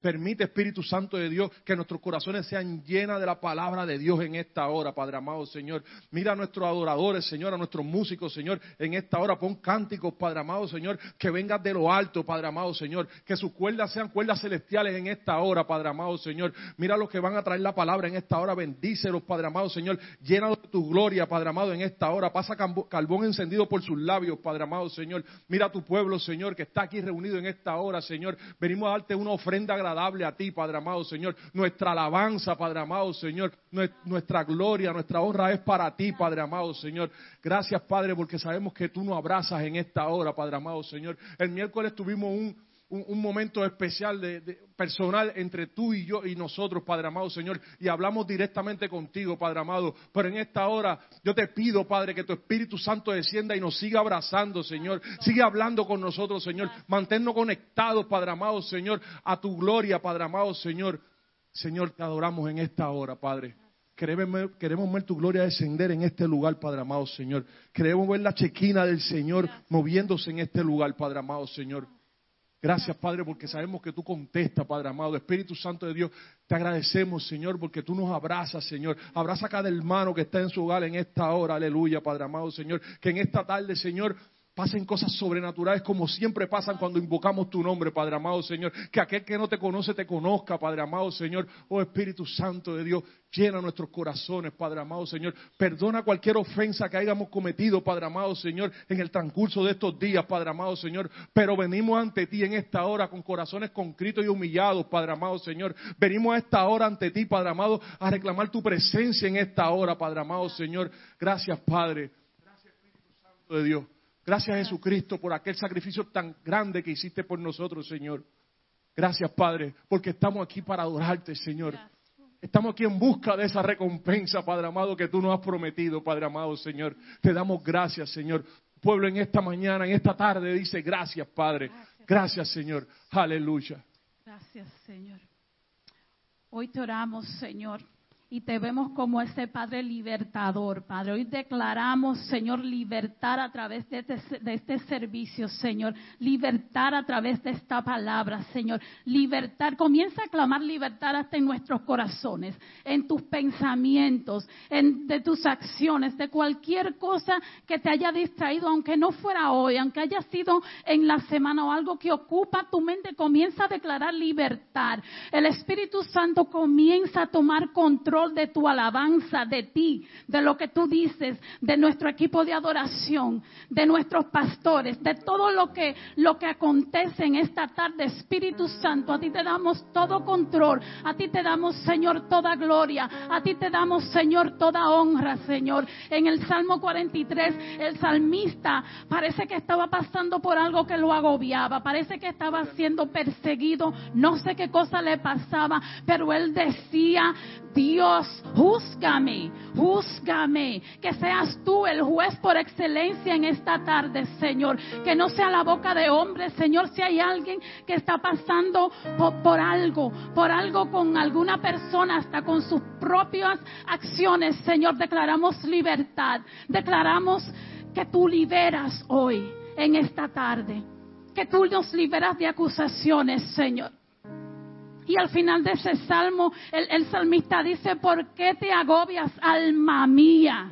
Permite, Espíritu Santo de Dios, que nuestros corazones sean llenos de la palabra de Dios en esta hora, Padre amado, Señor. Mira a nuestros adoradores, Señor, a nuestros músicos, Señor, en esta hora. Pon cánticos, Padre amado, Señor, que vengan de lo alto, Padre amado, Señor. Que sus cuerdas sean cuerdas celestiales en esta hora, Padre amado, Señor. Mira a los que van a traer la palabra en esta hora. Bendícelos, Padre amado, Señor. Llena de tu gloria, Padre amado, en esta hora. Pasa carbón encendido por sus labios, Padre amado, Señor. Mira a tu pueblo, Señor, que está aquí reunido en esta hora, Señor. Venimos a darte una ofrenda agradable a ti, Padre amado Señor. Nuestra alabanza, Padre amado Señor. Nuestra gloria, nuestra honra es para ti, Padre amado Señor. Gracias, Padre, porque sabemos que tú nos abrazas en esta hora, Padre amado Señor. El miércoles tuvimos un, un, momento especial de, personal entre tú y yo y nosotros, Padre amado Señor, y hablamos directamente contigo, Padre amado. Pero en esta hora yo te pido, Padre, que tu Espíritu Santo descienda y nos siga abrazando, Señor. Sigue hablando con nosotros, Señor. Manténnos conectados, Padre amado Señor, a tu gloria, Padre amado Señor. Señor, te adoramos en esta hora, Padre. Queremos, queremos, ver tu gloria descender en este lugar, Padre amado Señor. Queremos ver la chequina del Señor moviéndose en este lugar, Padre amado Señor. Gracias, Padre, porque sabemos que tú contestas, Padre amado. Espíritu Santo de Dios, te agradecemos, Señor, porque tú nos abrazas, Señor. Abraza a cada hermano que está en su hogar en esta hora, aleluya, Padre amado, Señor. Que en esta tarde, Señor, pasen cosas sobrenaturales como siempre pasan cuando invocamos tu nombre, Padre amado Señor. Que aquel que no te conoce te conozca, Padre amado Señor. Oh Espíritu Santo de Dios, llena nuestros corazones, Padre amado Señor. Perdona cualquier ofensa que hayamos cometido, Padre amado Señor, en el transcurso de estos días, Padre amado Señor. Pero venimos ante ti en esta hora con corazones concritos y humillados, Padre amado Señor. Venimos a esta hora ante ti, Padre amado, a reclamar tu presencia en esta hora, Padre amado Señor. Gracias, Padre. Gracias, Espíritu Santo de Dios. Gracias Jesucristo por aquel sacrificio tan grande que hiciste por nosotros, Señor. Gracias, Padre, porque estamos aquí para adorarte, Señor. Estamos aquí en busca de esa recompensa, Padre amado, que tú nos has prometido, Padre amado, Señor. Te damos gracias, Señor. Pueblo en esta mañana, en esta tarde, dice gracias, Padre. Gracias, Señor. Aleluya. Gracias, Señor. Hoy te oramos, Señor y te vemos como ese Padre libertador, Padre. Hoy declaramos, Señor, libertad a través de este, de este, servicio, Señor. Libertad a través de esta palabra, Señor. Libertad. Comienza a clamar libertad hasta en nuestros corazones, en tus pensamientos, en de tus acciones, de cualquier cosa que te haya distraído, aunque no fuera hoy, aunque haya sido en la semana o algo que ocupa tu mente, comienza a declarar libertad. El Espíritu Santo comienza a tomar control de tu alabanza, de ti, de lo que tú dices, de nuestro equipo de adoración, de nuestros pastores, de todo lo que, lo que acontece en esta tarde. Espíritu Santo, a ti te damos todo control, a ti te damos, Señor, toda gloria, a ti te damos, Señor, toda honra, Señor. En el Salmo 43, el salmista parece que estaba pasando por algo que lo agobiaba, parece que estaba siendo perseguido, no sé qué cosa le pasaba, pero él decía, Dios, júzgame, júzgame, que seas tú el juez por excelencia en esta tarde, Señor, que no sea la boca de hombre, Señor, si hay alguien que está pasando por, algo, por algo con alguna persona, hasta con sus propias acciones, Señor, declaramos libertad, declaramos que tú liberas hoy, en esta tarde, que tú nos liberas de acusaciones, Señor. Y al final de ese salmo, el, salmista dice, ¿por qué te agobias, alma mía?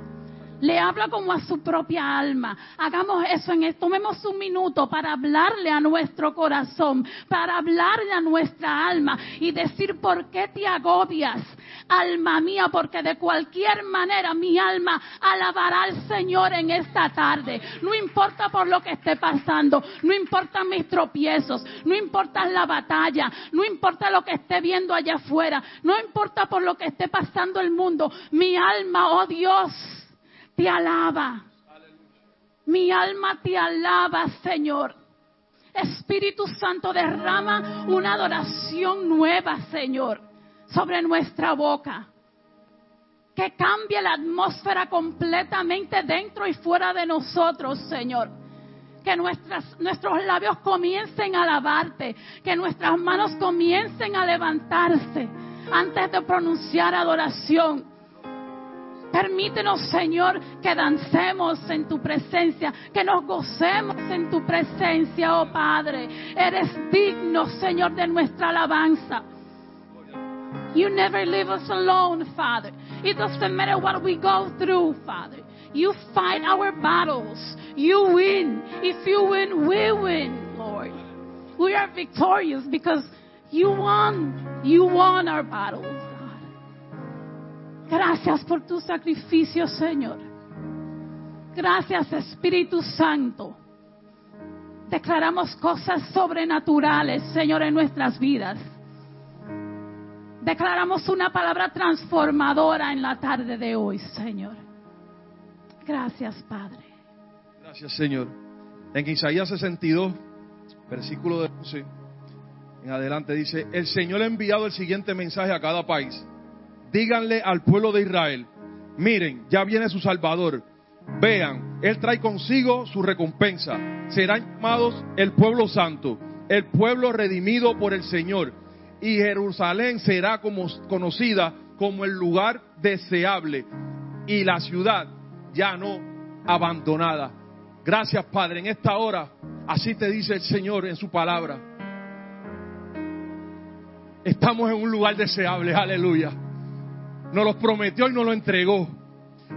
Le habla como a su propia alma. Hagamos eso en esto. Tomemos un minuto para hablarle a nuestro corazón, para hablarle a nuestra alma y decir por qué te agobias, alma mía, porque de cualquier manera mi alma alabará al Señor en esta tarde. No importa por lo que esté pasando, no importan mis tropiezos, no importa la batalla, no importa lo que esté viendo allá afuera, no importa por lo que esté pasando el mundo. Mi alma, oh Dios, te alaba. Mi alma te alaba, Señor. Espíritu Santo, derrama una adoración nueva, Señor, sobre nuestra boca. Que cambie la atmósfera completamente dentro y fuera de nosotros, Señor. Que nuestras, nuestros labios comiencen a alabarte. Que nuestras manos comiencen a levantarse antes de pronunciar adoración Permítenos, Señor, que dancemos en tu presencia, que nos gocemos en tu presencia, oh Padre. Eres digno, Señor, de nuestra alabanza. You never leave us alone, Father. It doesn't matter what we go through, Father. You fight our battles. You win. If you win, we win, Lord. We are victorious because you won. You won our battles, God. Gracias por tu sacrificio, Señor. Gracias, Espíritu Santo. Declaramos cosas sobrenaturales, Señor, en nuestras vidas. Declaramos una palabra transformadora en la tarde de hoy, Señor. Gracias, Padre. Gracias, Señor. En Isaías 62, versículo de 11 en adelante dice, el Señor ha enviado el siguiente mensaje a cada país. Díganle al pueblo de Israel, miren, ya viene su Salvador. Vean, Él trae consigo su recompensa. Serán llamados el pueblo santo, el pueblo redimido por el Señor. Y Jerusalén será como, conocida como el lugar deseable y la ciudad ya no abandonada. Gracias Padre, en esta hora, así te dice el Señor en su palabra. Estamos en un lugar deseable, aleluya. Nos lo prometió y nos lo entregó.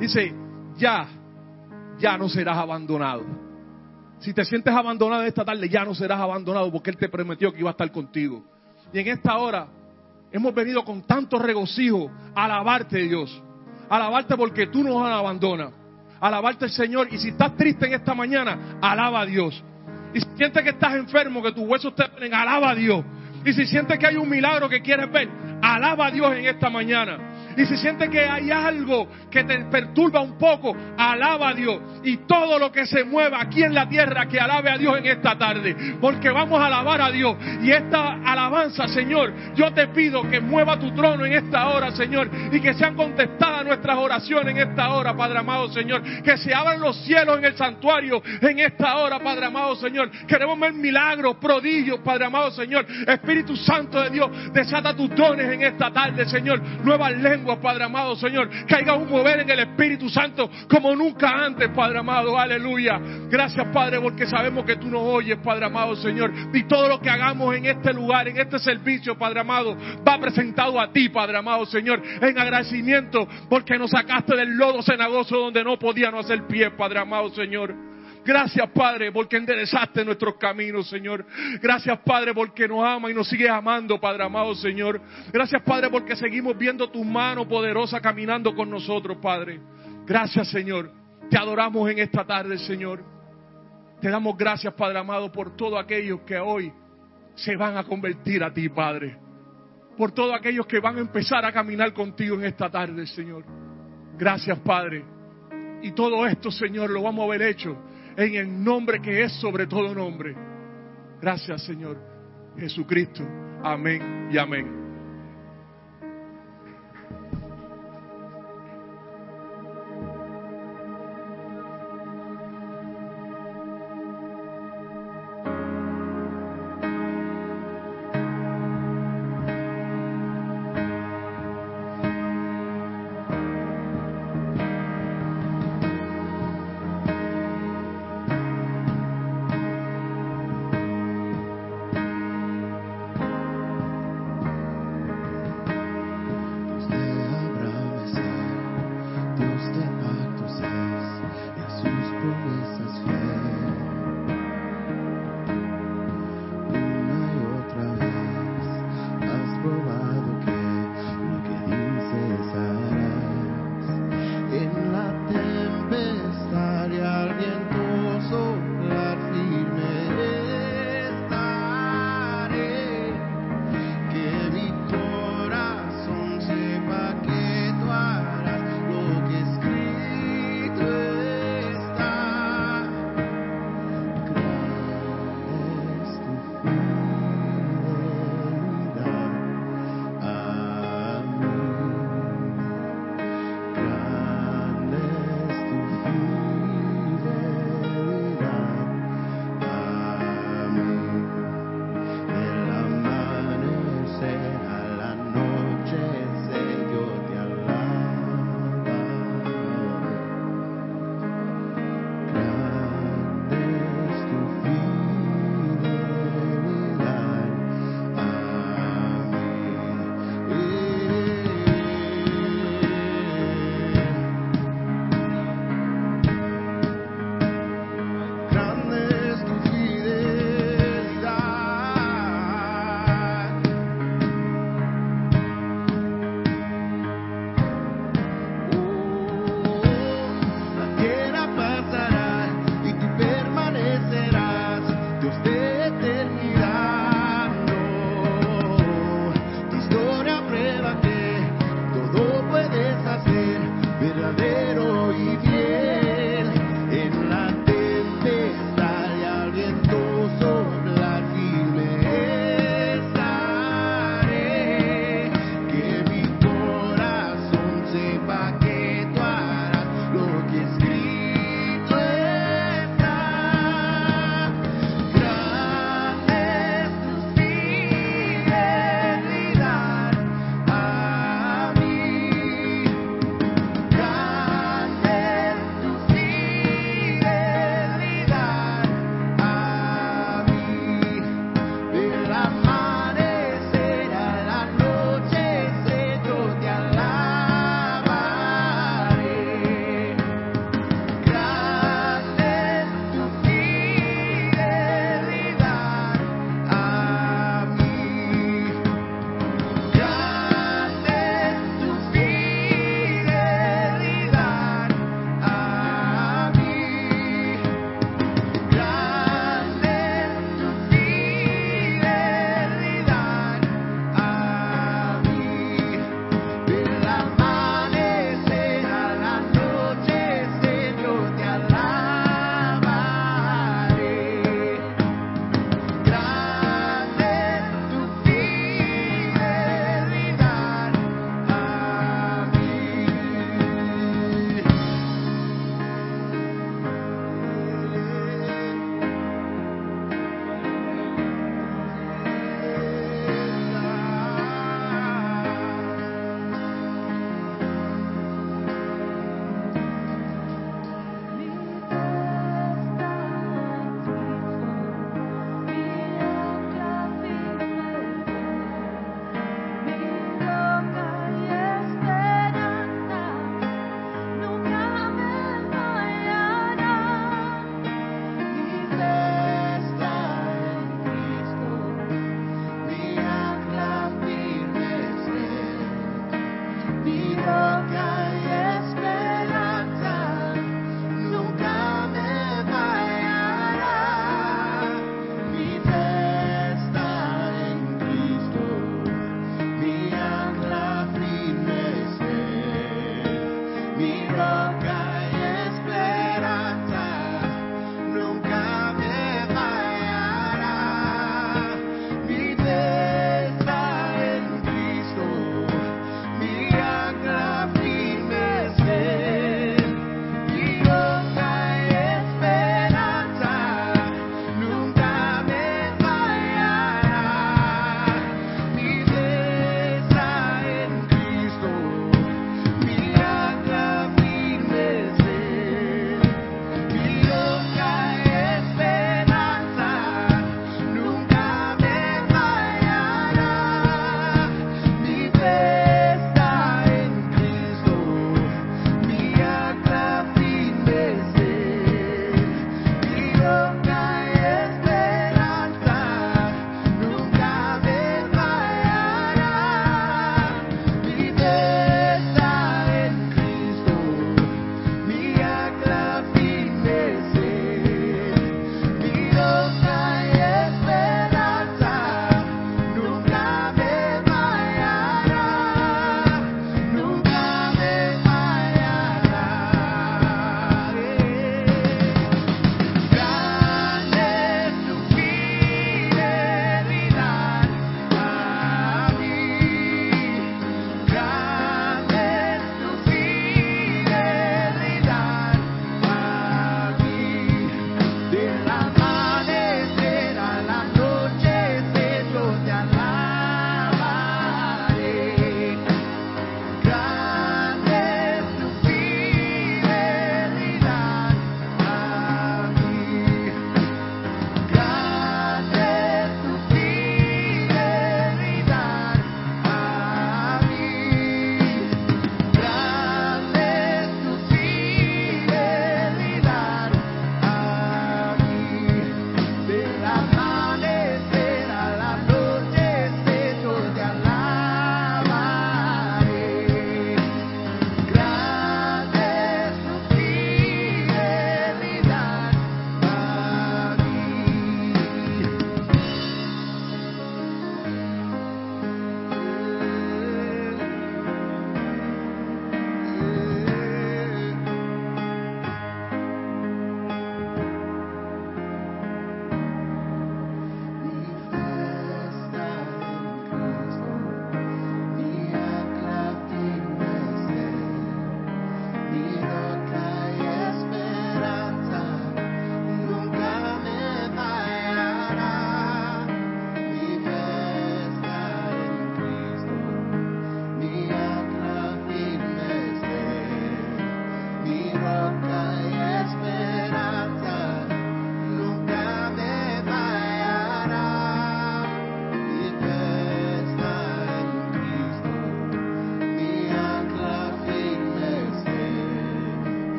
Dice, ya, ya no serás abandonado. Si te sientes abandonado esta tarde, ya no serás abandonado porque Él te prometió que iba a estar contigo. Y en esta hora hemos venido con tanto regocijo a alabarte, Dios. Alabarte porque tú nos abandonas. Alabarte, Señor. Y si estás triste en esta mañana, alaba a Dios. Y si sientes que estás enfermo, que tus huesos te duelen, alaba a Dios. Y si sientes que hay un milagro que quieres ver, alaba a Dios en esta mañana. Y si sientes que hay algo que te perturba un poco, alaba a Dios. Y todo lo que se mueva aquí en la tierra, que alabe a Dios en esta tarde. Porque vamos a alabar a Dios. Y esta alabanza, Señor, yo te pido que mueva tu trono en esta hora, Señor. Y que sean contestadas nuestras oraciones en esta hora, Padre amado, Señor. Que se abran los cielos en el santuario en esta hora, Padre amado, Señor. Queremos ver milagros, prodigios, Padre amado, Señor. Espíritu Santo de Dios, desata tus dones en esta tarde, Señor. Nuevas lenguas Padre amado, Señor. Haya un mover en el Espíritu Santo como nunca antes, Padre amado. Aleluya. Gracias, Padre, porque sabemos que tú nos oyes, Padre amado, Señor. Y todo lo que hagamos en este lugar, en este servicio, Padre amado, va presentado a ti, Padre amado, Señor. En agradecimiento porque nos sacaste del lodo cenagoso donde no podíamos hacer pie, Padre amado, Señor. Gracias, Padre, porque enderezaste nuestros caminos, Señor. Gracias, Padre, porque nos ama y nos sigue amando, Padre amado, Señor. Gracias, Padre, porque seguimos viendo tu mano poderosa caminando con nosotros, Padre. Gracias, Señor. Te adoramos en esta tarde, Señor. Te damos gracias, Padre amado, por todos aquellos que hoy se van a convertir a ti, Padre. Por todos aquellos que van a empezar a caminar contigo en esta tarde, Señor. Gracias, Padre. Y todo esto, Señor, lo vamos a haber hecho en el nombre que es sobre todo nombre. Gracias, Señor Jesucristo. Amén y amén.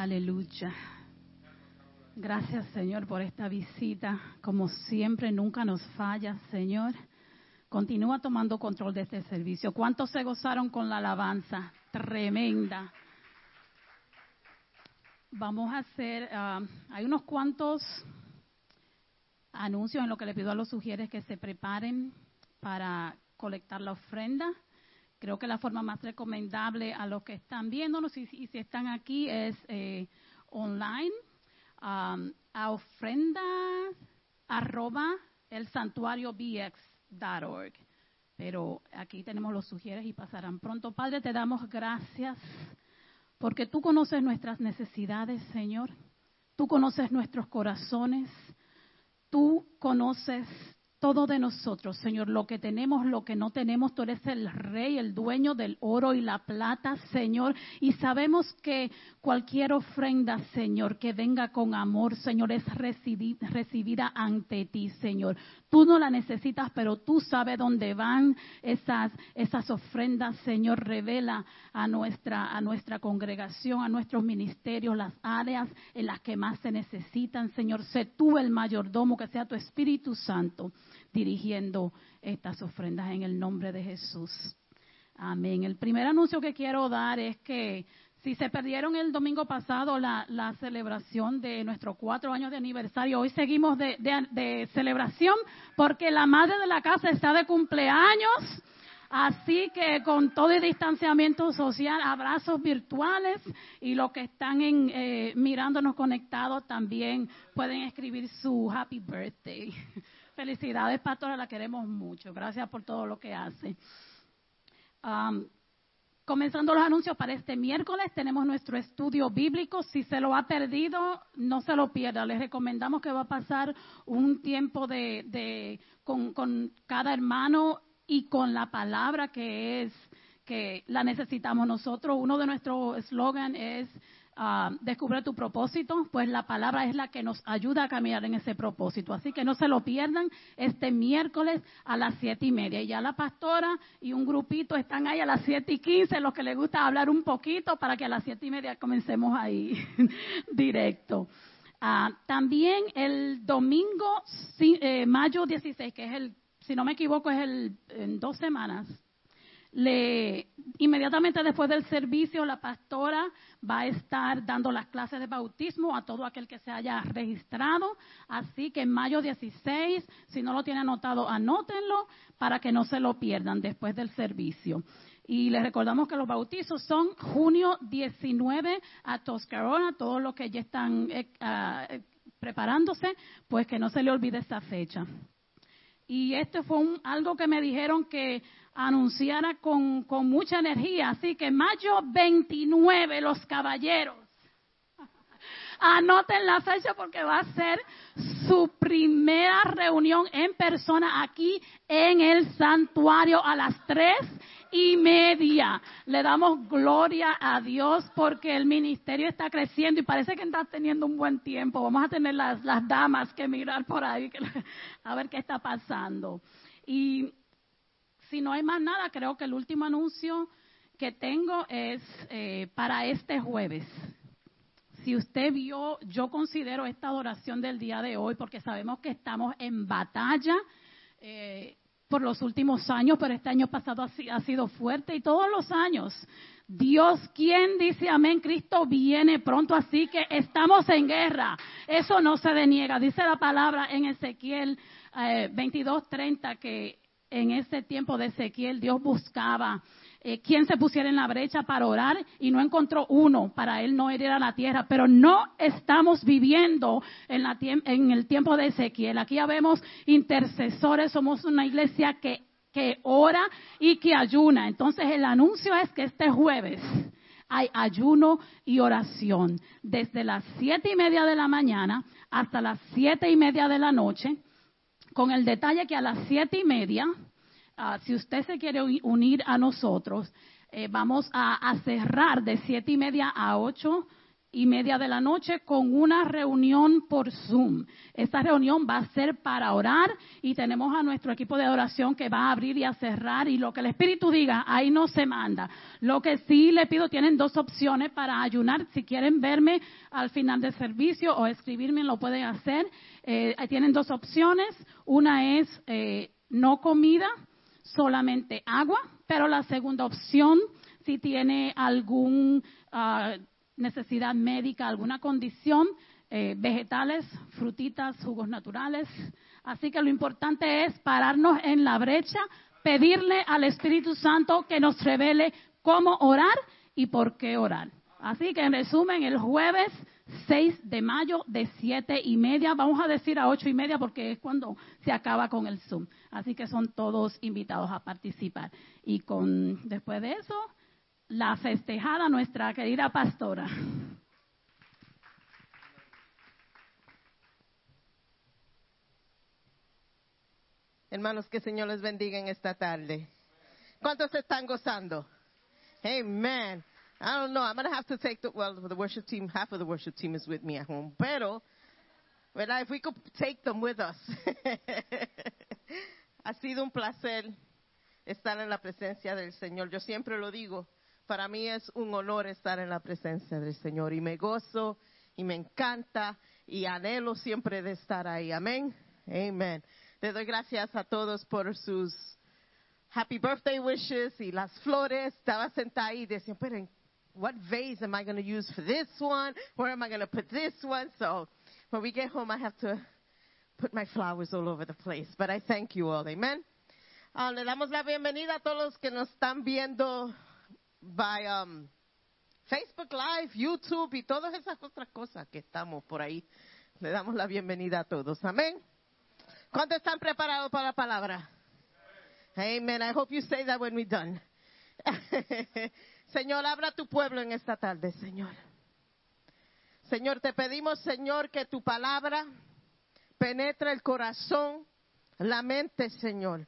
Aleluya. Gracias, Señor, por esta visita. Como siempre, nunca nos falla, Señor. Continúa tomando control de este servicio. ¿Cuántos se gozaron con la alabanza? Tremenda. Vamos a hacer, ah, hay unos cuantos anuncios en lo que le pido a los sugieres que se preparen para colectar la ofrenda. Creo que la forma más recomendable a los que están viéndonos y, y si están aquí es eh, online um, a ofrenda arroba el santuario bx.org. Pero aquí tenemos los sugieres y pasarán pronto. Padre, te damos gracias porque tú conoces nuestras necesidades, Señor. Tú conoces nuestros corazones. Tú conoces todo de nosotros, Señor, lo que tenemos, lo que no tenemos, tú eres el rey, el dueño del oro y la plata, Señor, y sabemos que cualquier ofrenda, Señor, que venga con amor, Señor, es recibi- recibida ante ti, Señor. Tú no la necesitas, pero tú sabes dónde van esas, esas ofrendas, Señor, revela a nuestra, a nuestra congregación, a nuestros ministerios, las áreas en las que más se necesitan, Señor. Sé tú el mayordomo, que sea tu Espíritu Santo dirigiendo estas ofrendas en el nombre de Jesús. Amén. El primer anuncio que quiero dar es que si se perdieron el domingo pasado la, la celebración de nuestros cuatro años de aniversario, hoy seguimos de, de- celebración porque la madre de la casa está de cumpleaños. Así que con todo el distanciamiento social, abrazos virtuales y los que están en, eh, mirándonos conectados también pueden escribir su happy birthday. Felicidades, pastora, la queremos mucho. Gracias por todo lo que hace. Um, comenzando los anuncios para este miércoles, tenemos nuestro estudio bíblico. Si se lo ha perdido, no se lo pierda. Les recomendamos que va a pasar un tiempo de, de- con, con cada hermano y con la palabra que es que la necesitamos nosotros. Uno de nuestros eslogan es ah, descubre tu propósito, pues la palabra es la que nos ayuda a caminar en ese propósito. Así que no se lo pierdan este miércoles a las siete y media. Y ya la pastora y un grupito están ahí a las siete y quince, los que les gusta hablar un poquito para que a las siete y media comencemos ahí directo. Ah, también el domingo, eh, mayo 16, que es el, si no me equivoco, es el, en dos semanas, le, inmediatamente después del servicio, la pastora va a estar dando las clases de bautismo a todo aquel que se haya registrado. Así que en mayo 16, si no lo tiene anotado, anótenlo para que no se lo pierdan después del servicio. Y les recordamos que los bautizos son junio 19 a Toscarona, todos los que ya están eh, ah, eh, preparándose, pues que no se le olvide esta fecha. Y esto fue un- algo que me dijeron que anunciara con, con mucha energía. Así que mayo 29, los caballeros. Anoten la fecha porque va a ser su primera reunión en persona aquí en el santuario a las tres y media. Le damos gloria a Dios porque el ministerio está creciendo y parece que está teniendo un buen tiempo. Vamos a tener las, las damas que mirar por ahí a ver qué está pasando. Y si no hay más nada, creo que el último anuncio que tengo es eh, para este jueves. Si usted vio, yo considero esta adoración del día de hoy, porque sabemos que estamos en batalla eh, por los últimos años, pero este año pasado ha, si- ha sido fuerte y todos los años. Dios, quien dice amén, Cristo viene pronto, así que estamos en guerra. Eso no se deniega. Dice la palabra en Ezequiel eh, 22:30 que en ese tiempo de Ezequiel Dios buscaba eh, quien se pusiera en la brecha para orar y no encontró uno para él no herir a la tierra. Pero no estamos viviendo en, la el tiempo de Ezequiel. Aquí ya vemos intercesores, somos una iglesia que, que ora y que ayuna. Entonces el anuncio es que este jueves hay ayuno y oración desde las siete y media de la mañana hasta las siete y media de la noche con el detalle que a las siete y media, ah, si usted se quiere uni- unir a nosotros, eh, vamos a, a cerrar de siete y media a ocho y media de la noche con una reunión por Zoom. Esta reunión va a ser para orar y tenemos a nuestro equipo de oración que va a abrir y a cerrar y lo que el Espíritu diga, ahí no se manda. Lo que sí le pido, tienen dos opciones para ayunar. Si quieren verme al final del servicio o escribirme, lo pueden hacer. Eh, tienen dos opciones. Una es eh, no comida, solamente agua, pero la segunda opción, si tiene algún ah, necesidad médica, alguna condición, eh, vegetales, frutitas, jugos naturales. Así que lo importante es pararnos en la brecha, pedirle al Espíritu Santo que nos revele cómo orar y por qué orar. Así que en resumen, el jueves 6 de mayo de siete y media, vamos a decir a ocho y media porque es cuando se acaba con el Zoom. Así que son todos invitados a participar. Y con después de eso, la festejada nuestra querida pastora. Hermanos, que el Señor les bendiga en esta tarde. ¿Cuántos están gozando? Amen. I don't know. I'm going to have to take the, well, the worship team, half of the worship team is with me at home. Pero, ¿verdad? If we could take them with us. ha sido un placer estar en la presencia del Señor. Yo siempre lo digo. Para mí es un honor estar en la presencia del Señor. Y me gozo y me encanta y anhelo siempre de estar ahí. Amén. Amen. Le doy gracias a todos por sus happy birthday wishes y las flores. Estaba sentada ahí y decía, pero what vase am I going to use for this one? Where am I going to put this one? So when we get home, I have to put my flowers all over the place. But I thank you all. Amen. Ah, le damos la bienvenida a todos los que nos están viendo by um, Facebook Live, YouTube y todas esas otras cosas que estamos por ahí. Le damos la bienvenida a todos. Amén. ¿Cuántos están preparados para la palabra? Amen. I hope you say that when we're done. Señor, abra tu pueblo en esta tarde, Señor. Señor, te pedimos, Señor, que tu palabra penetre el corazón, la mente, Señor.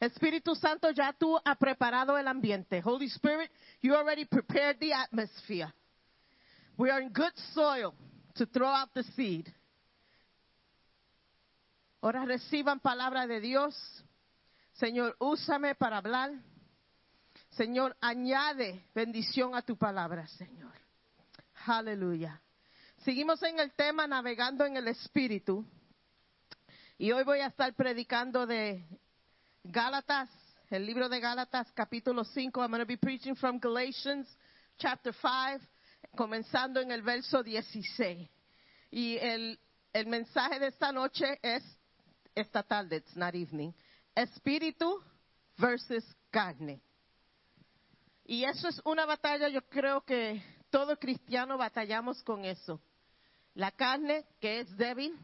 Espíritu Santo, ya tú has preparado el ambiente. Holy Spirit, you already prepared the atmosphere. We are in good soil to throw out the seed. Ahora reciban palabra de Dios. Señor, úsame para hablar. Señor, añade bendición a tu palabra, Señor. Aleluya. Seguimos en el tema navegando en el Espíritu. Y hoy voy a estar predicando de Gálatas, el libro de Gálatas, capítulo 5. I'm going to be preaching from Galatians, chapter 5, comenzando en el verso 16. Y el, mensaje de esta noche es, esta tarde, it's not evening, espíritu versus carne. Y eso es una batalla, yo creo que todo cristiano batallamos con eso. La carne que es débil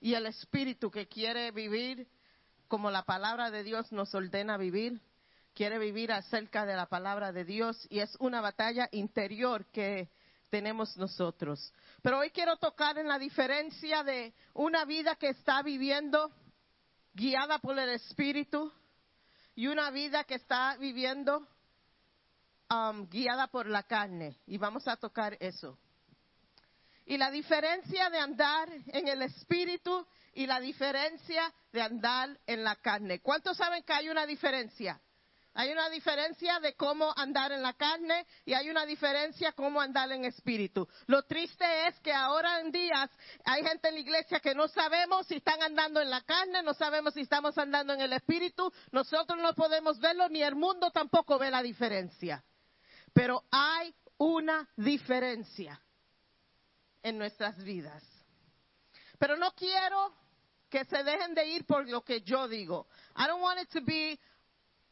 y el espíritu que quiere vivir como la palabra de Dios nos ordena vivir, quiere vivir acerca de la palabra de Dios y es una batalla interior que tenemos nosotros. Pero hoy quiero tocar en la diferencia de una vida que está viviendo guiada por el espíritu y una vida que está viviendo um, guiada por la carne. Y vamos a tocar eso. Y la diferencia de andar en el espíritu y la diferencia de andar en la carne. ¿Cuántos saben que hay una diferencia? Hay una diferencia de cómo andar en la carne y hay una diferencia cómo andar en espíritu. Lo triste es que ahora en días hay gente en la iglesia que no sabemos si están andando en la carne, no sabemos si estamos andando en el espíritu. Nosotros no podemos verlo ni el mundo tampoco ve la diferencia. Pero hay una diferencia en nuestras vidas. Pero no quiero que se dejen de ir por lo que yo digo. I don't want it to be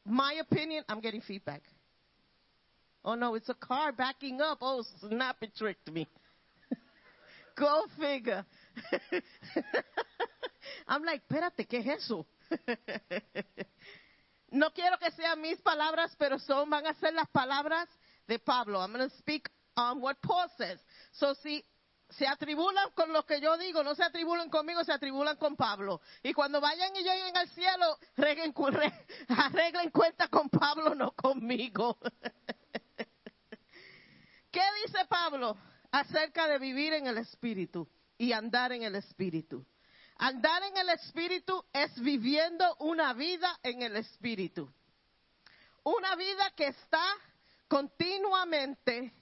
my opinion. I'm getting feedback. Oh no, it's a car backing up. Oh, snap, it tricked me. Go figure. I'm like, espérate, ¿qué es eso? no quiero que sean mis palabras, pero son, van a ser las palabras de Pablo. I'm going to speak on what Paul says. So, si se atribulan con lo que yo digo, no se atribulan conmigo, se atribulan con Pablo. Y cuando vayan y lleguen al cielo, arreglen cuenta con Pablo, no conmigo. ¿Qué dice Pablo acerca de vivir en el Espíritu y andar en el Espíritu? Andar en el Espíritu es viviendo una vida en el Espíritu. Una vida que está continuamente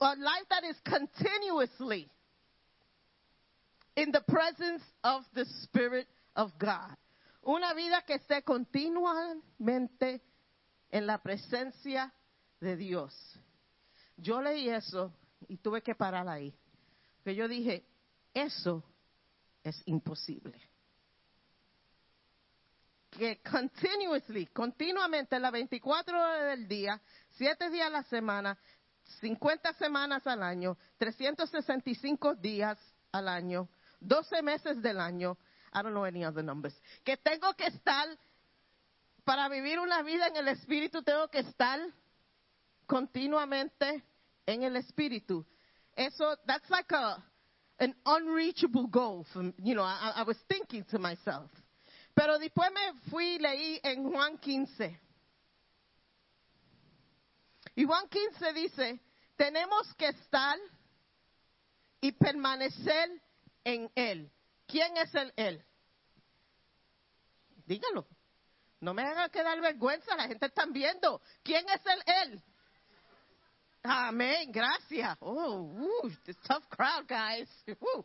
a life that is continuously in the presence of the Spirit of God. Una vida que esté continuamente en la presencia de Dios. Yo leí eso y tuve que parar ahí. Porque yo dije, eso es imposible. Que continuously, continuamente, las 24 horas del día, 7 días a la semana, 50 semanas al año, 365 días al año, 12 meses del año, I don't know any other numbers, que tengo que estar, para vivir una vida en el Espíritu, tengo que estar continuamente en el Espíritu. Eso, that's like a, an unreachable goal. For, you know, I, I was thinking to myself. Pero después me fui y leí en Juan 15. Y Juan 15 dice, tenemos que estar y permanecer en Él. ¿Quién es el Él? Dígalo. No me haga quedar vergüenza, la gente está viendo. ¿Quién es el Él? Amén, gracias. Oh, uh, it's a tough crowd, guys. Uh.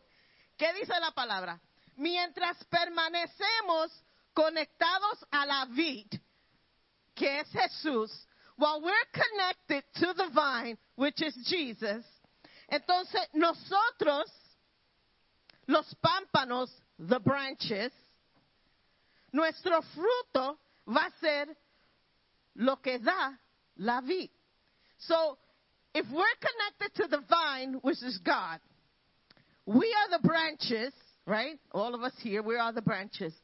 ¿Qué dice la palabra? Mientras permanecemos conectados a la vid, que es Jesús, while we're connected to the vine, which is Jesus, entonces nosotros, los pámpanos, the branches, nuestro fruto va a ser lo que da la vid. So, if we're connected to the vine, which is God, we are the branches, right? All of us here, we are the branches.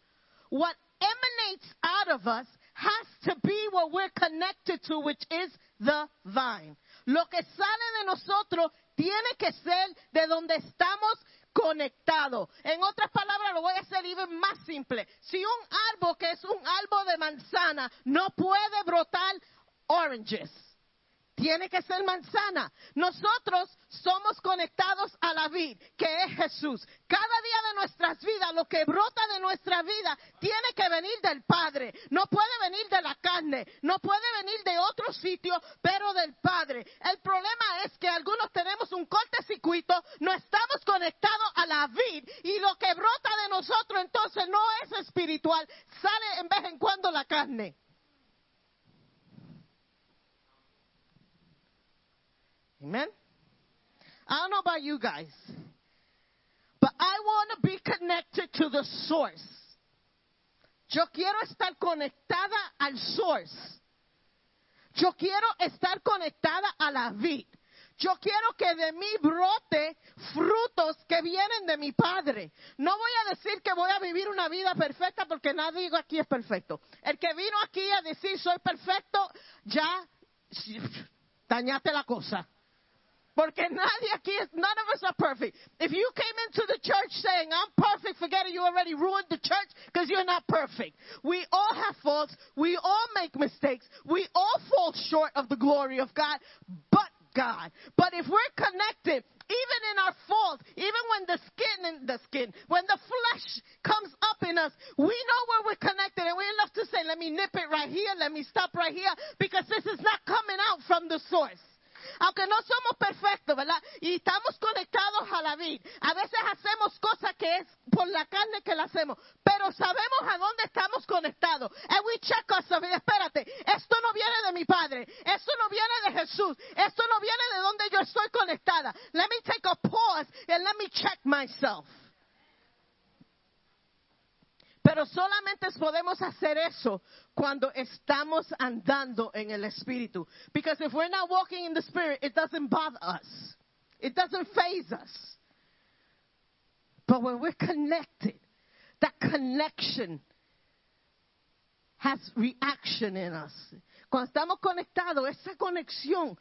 What emanates out of us has to be what we're connected to, which is the vine. Lo que sale de nosotros tiene que ser de donde estamos conectados. En otras palabras, lo voy a hacer even más simple. Si un árbol que es un árbol de manzana no puede brotar oranges, tiene que ser manzana. Nosotros somos conectados a la vid, que es Jesús. Cada día de nuestras vidas, lo que brota de nuestra vida, tiene que venir del Padre. No puede venir de la carne, no puede venir de otro sitio, pero del Padre. El problema es que algunos tenemos un cortecircuito, no estamos conectados a la vid y lo que brota de nosotros entonces no es espiritual, sale en vez en cuando la carne. Amen. I don't know about you guys, but I want to be connected to the source. Yo quiero estar conectada al source. Yo quiero estar conectada a la vid. Yo quiero que de mí brote frutos que vienen de mi Padre. No voy a decir que voy a vivir una vida perfecta porque nadie aquí es perfecto. El que vino aquí a decir soy perfecto, ya dañaste la cosa. Porque nadie aquí is, none of us are perfect. If you came into the church saying, I'm perfect, forget it, you already ruined the church because you're not perfect. We all have faults. We all make mistakes. We all fall short of the glory of God, but God. But if we're connected, even in our fault, even when the skin the skin, when the flesh comes up in us, we know where we're connected and we love to say, let me nip it right here, let me stop right here, because this is not coming out from the source. Aunque no somos perfectos, ¿verdad? Y estamos conectados a la vid. A veces hacemos cosas que es por la carne que la hacemos, pero sabemos a dónde estamos conectados. And we check ourselves. Espérate, esto no viene de mi padre, esto no viene de Jesús, esto no viene de donde yo estoy conectada. Let me take a pause and let me check myself. Pero solamente podemos hacer eso cuando estamos andando en el Espíritu. Because if we're not walking in the Spirit, it doesn't bother us. It doesn't phase us. But when we're connected, that connection has reaction in us. Cuando estamos conectados, esa conexión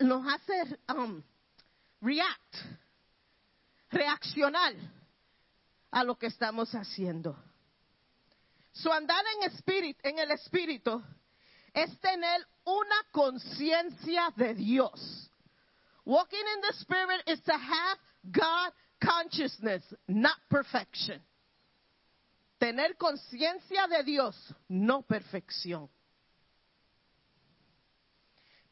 nos hace um, react, reaccionar a lo que estamos haciendo. Su andar en, espíritu, en el espíritu es tener una conciencia de Dios. Walking in the spirit is to have God consciousness, not perfection. Tener conciencia de Dios, no perfección.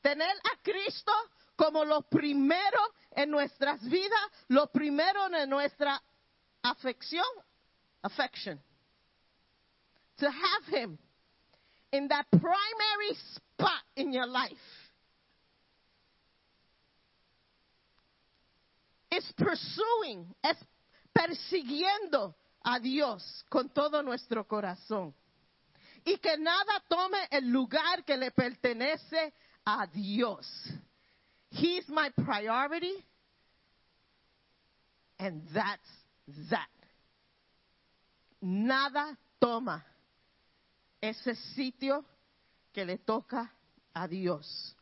Tener a Cristo como lo primero en nuestras vidas, lo primero en nuestra afección, affection to have him in that primary spot in your life is pursuing, es persiguiendo a Dios con todo nuestro corazón. Y que nada tome el lugar que le pertenece a Dios. He's my priority, and that's that. Nada toma ese sitio que le toca a Dios,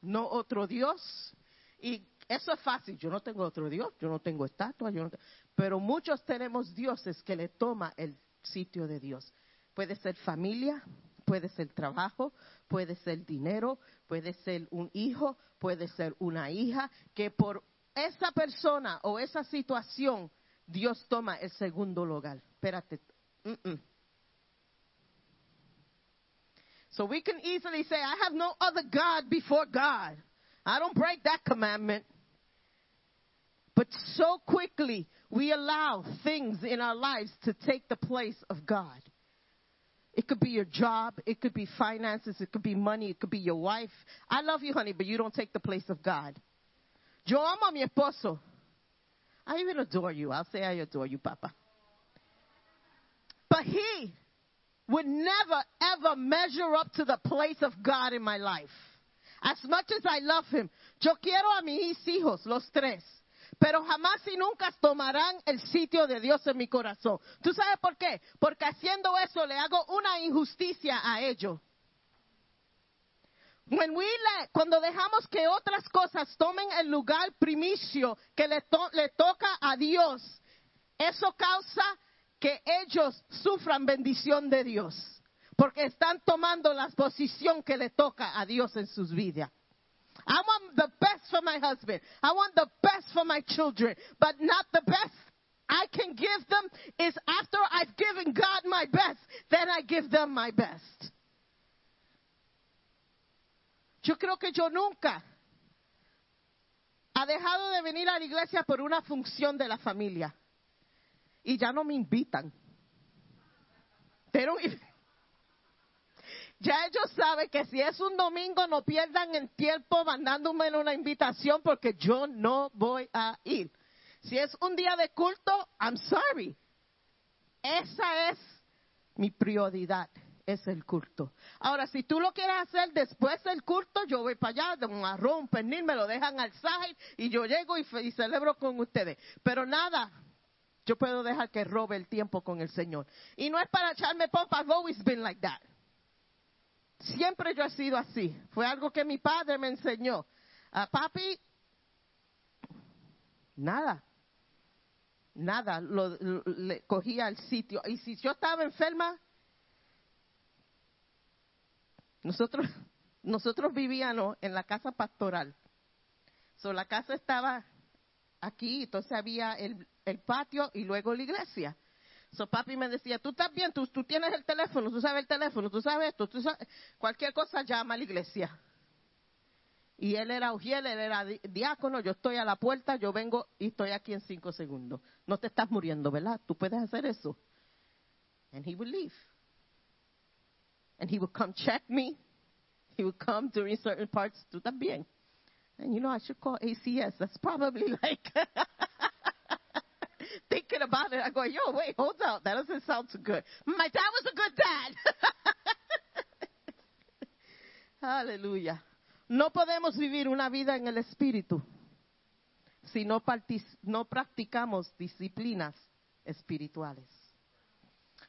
no otro Dios. Y eso es fácil, yo no tengo otro Dios, yo no tengo estatua, yo no te- pero muchos tenemos dioses que le toma el sitio de Dios. Puede ser familia, puede ser trabajo, puede ser dinero, puede ser un hijo, puede ser una hija, que por esa persona o esa situación Dios toma el segundo lugar. Espérate. mm-mm. So we can easily say, I have no other God before God. I don't break that commandment. But so quickly, we allow things in our lives to take the place of God. It could be your job, it could be finances, it could be money, it could be your wife. I love you, honey, but you don't take the place of God. Yo amo a mi esposo. I even adore you. I'll say I adore you, Papa. But he would never ever measure up to the place of God in my life. As much as I love him, yo quiero a mis hijos, los tres, pero jamás y nunca tomarán el sitio de Dios en mi corazón. ¿Tú sabes por qué? Porque haciendo eso le hago una injusticia a ellos. When we cuando dejamos que otras cosas tomen el lugar primicio que le, to- le toca a Dios, eso causa que ellos sufran bendición de Dios, porque están tomando la posición que le toca a Dios en sus vidas. I want the best for my husband. I want the best for my children, but not the best I can give them is after I've given God my best, then I give them my best. Yo creo que yo nunca ha dejado de venir a la iglesia por una función de la familia. Y ya no me invitan. Pero ya ellos saben que si es un domingo no pierdan el tiempo mandándome una invitación porque yo no voy a ir. Si es un día de culto, I'm sorry. Esa es mi prioridad, es el culto. Ahora, si tú lo quieres hacer después del culto, yo voy para allá, de un arroz, un pernil, me lo dejan al y yo llego y celebro con ustedes. Pero nada, yo puedo dejar que robe el tiempo con el Señor. Y no es para echarme pompa, I've always been like that. Siempre yo he sido así. Fue algo que mi padre me enseñó. A papi, nada. Nada, lo, le cogía al sitio. Y si yo estaba enferma, nosotros, nosotros vivíamos en la casa pastoral. So, la casa estaba aquí, entonces había el, el patio y luego la iglesia. So, papi me decía, tú estás bien, tú, tú tienes el teléfono, tú sabes el teléfono, tú sabes esto, tú sabes, cualquier cosa llama a la iglesia. Y él era ujiel, él era di- diácono, yo estoy a la puerta, yo vengo y estoy aquí en cinco segundos. No te estás muriendo, ¿verdad? Tú puedes hacer eso. And he would leave. And he would come check me. He would come during certain parts, tú también. And you know, I should call ACS. That's probably like thinking about it. I go, yo, wait, hold up. That doesn't sound too good. Mm, my dad was a good dad. Aleluya. No podemos vivir una vida en el espíritu si no, no practicamos disciplinas espirituales.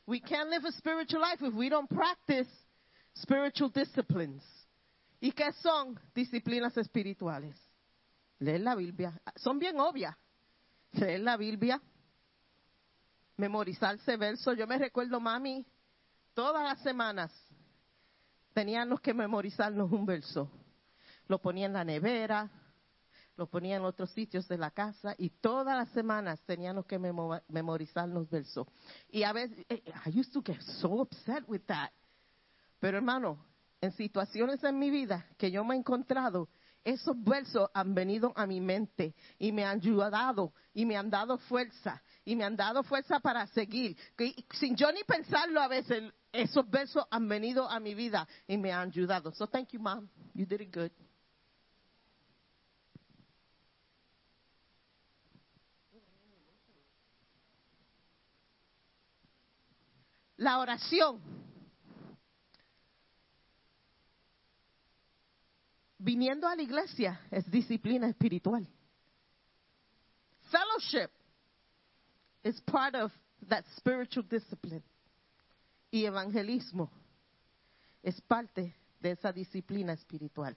We can't live a spiritual life if we don't practice spiritual disciplines. ¿Y qué son disciplinas espirituales? Leer la Biblia. Son bien obvias. Leer la Biblia, memorizarse versos. Yo me recuerdo, mami, todas las semanas teníamos que memorizarnos un verso. Lo ponía en la nevera, lo ponía en otros sitios de la casa y todas las semanas teníamos que memo- memorizarnos versos. Y a veces, eh, I used to get so upset with that. Pero hermano, en situaciones en mi vida que yo me he encontrado, esos versos han venido a mi mente y me han ayudado y me han dado fuerza y me han dado fuerza para seguir. Que- sin yo ni pensarlo a veces, esos versos han venido a mi vida y me han ayudado. So thank you, mom. You did it good. La oración. Viniendo a la iglesia es disciplina espiritual. Fellowship is part of that spiritual discipline. Y evangelismo es parte de esa disciplina espiritual.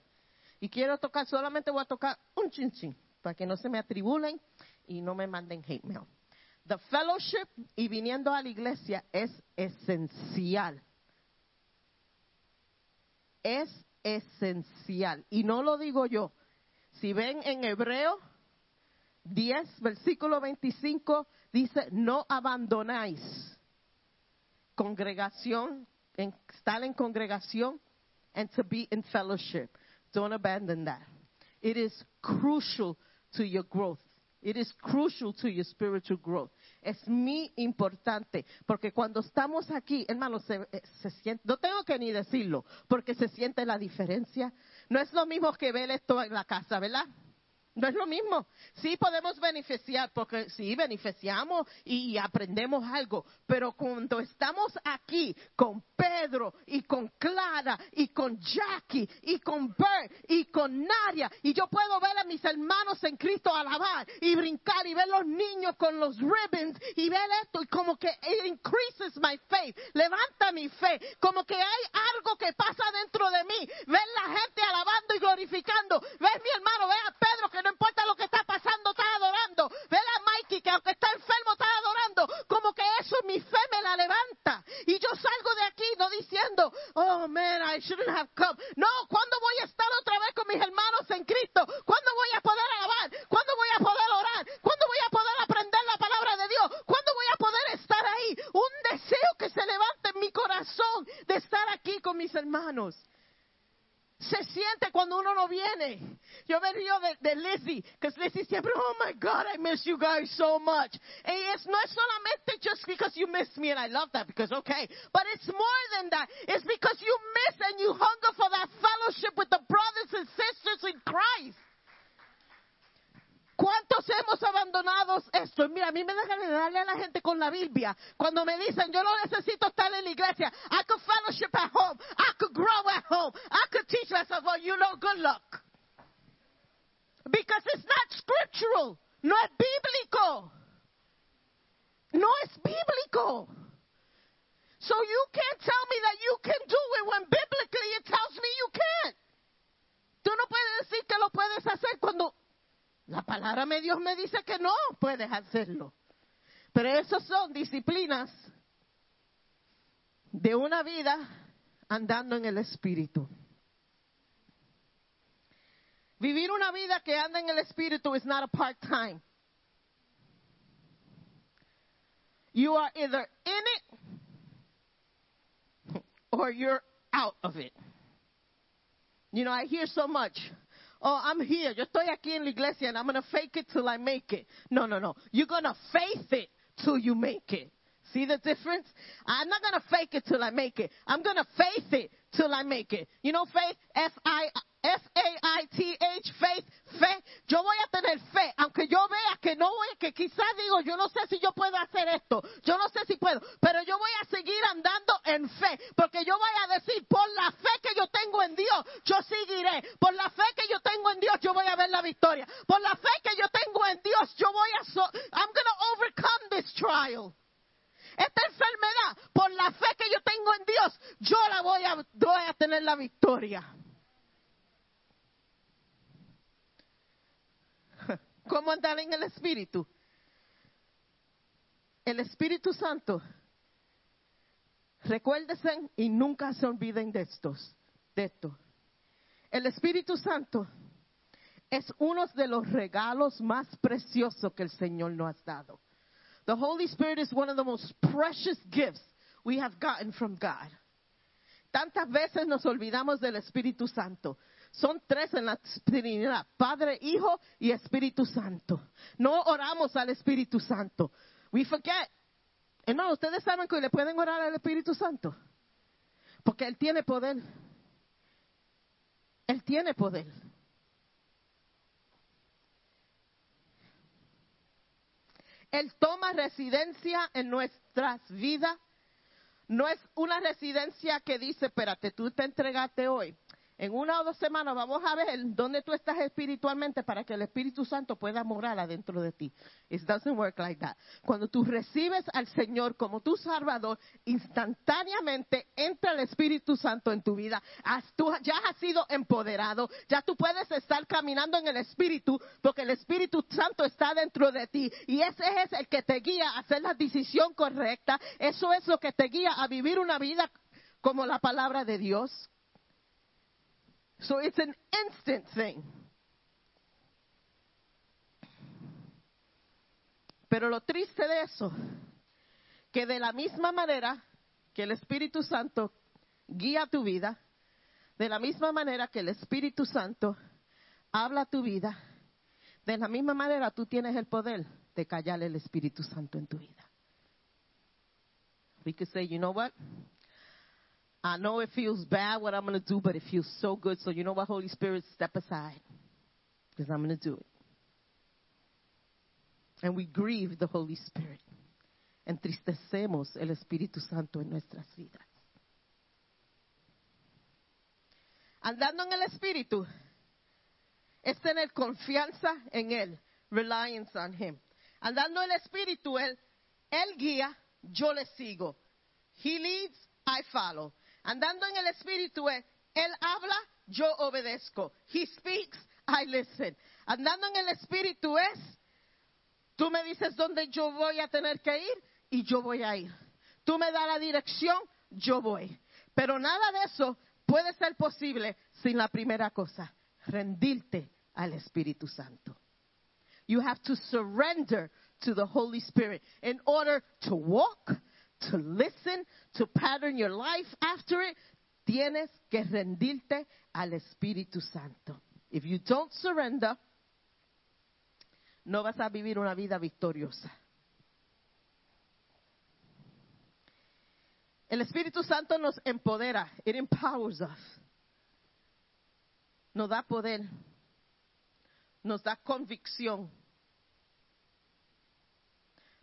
Y quiero tocar, solamente voy a tocar un chinchín para que no se me atribulen y no me manden hate mail. The fellowship y viniendo a la iglesia es esencial. Es esencial. Y no lo digo yo. Si ven en Hebreo 10, versículo 25, dice, no abandonáis congregación, en, estar en congregación and to be in fellowship. Don't abandon that. It is crucial to your growth. It is crucial to your spiritual growth. Es muy importante, porque cuando estamos aquí, hermanos, se, eh, se siente, no tengo que ni decirlo, porque se siente la diferencia. No es lo mismo que ver esto en la casa, ¿verdad? No es lo mismo. Sí podemos beneficiar, porque sí beneficiamos y, aprendemos algo, pero cuando estamos aquí con Pedro y con Clara y con Jackie y con Bert y con Nadia, y yo puedo ver a mis hermanos en Cristo alabar y brincar y ver los niños con los ribbons y ver esto y como que it increases my faith, levanta mi fe, como que hay algo que pasa dentro not a part-time. You are either in it or you're out of it. You know, I hear so much. Oh, I'm here. Yo estoy aquí en la iglesia and I'm going to fake it till I make it. No, no, no. You're going to faith it till you make it. See the difference? I'm not going to fake it till I make it. I'm going to faith it till I make it. You know faith? F-I, F-A-I-T-H, faith, fe. Yo voy a tener fe, aunque yo vea que no voy, que quizás digo, yo no sé si yo puedo hacer esto, yo no sé si puedo, pero yo voy a seguir andando en fe, porque yo voy a decir, por la fe que yo tengo en Dios, yo seguiré, por la fe que yo tengo en Dios, yo voy a ver la victoria, por la fe que yo tengo en Dios, yo voy a, so I'm going to overcome this trial. Esta enfermedad, por la fe que yo tengo en Dios, yo la voy a, voy a tener la victoria. ¿Cómo andar en el Espíritu? El Espíritu Santo. Recuérdense y nunca se olviden de estos, de esto. El Espíritu Santo es uno de los regalos más preciosos que el Señor nos ha dado. The Holy Spirit is one of the most precious gifts we have gotten from God. Tantas veces nos olvidamos del Espíritu Santo. Son tres en la Trinidad, Padre, Hijo y Espíritu Santo. No oramos al Espíritu Santo. We forget. Hermano, ustedes saben que le pueden orar al Espíritu Santo. Porque Él tiene poder. Él tiene poder. Él toma residencia en nuestras vidas. No es una residencia que dice, espérate, tú te entregaste hoy. En una o dos semanas vamos a ver dónde tú estás espiritualmente para que el Espíritu Santo pueda morar adentro de ti. It doesn't work like that. Cuando tú recibes al Señor como tu Salvador, instantáneamente entra el Espíritu Santo en tu vida. Ya has sido empoderado, ya tú puedes estar caminando en el Espíritu porque el Espíritu Santo está dentro de ti y ese es el que te guía a hacer la decisión correcta. Eso es lo que te guía a vivir una vida como la palabra de Dios. So it's an instant thing. Pero lo triste de eso, que de la misma manera que el Espíritu Santo guía tu vida, de la misma manera que el Espíritu Santo habla tu vida, de la misma manera tú tienes el poder de callar el Espíritu Santo en tu vida. We could say, you know what? I know it feels bad what I'm going to do, but it feels so good. So you know what, Holy Spirit, step aside because I'm going to do it. And we grieve the Holy Spirit. Entristecemos el Espíritu Santo en nuestras vidas. Andando en el Espíritu es tener confianza en Él, reliance on Him. Andando en el Espíritu, Él, Él guía, yo le sigo. He leads, I follow. Andando en el Espíritu, Él, Él habla, yo obedezco. He speaks, I listen. Andando en el Espíritu es, tú me dices dónde yo voy a tener que ir y yo voy a ir. Tú me das la dirección, yo voy. Pero nada de eso puede ser posible sin la primera cosa, rendirte al Espíritu Santo. You have to surrender to the Holy Spirit in order to walk, to listen, to pattern your life after it. tienes que rendirte al Espíritu Santo. If you don't surrender, no vas a vivir una vida victoriosa. El Espíritu Santo nos empodera. It empowers us. Nos da poder. Nos da convicción.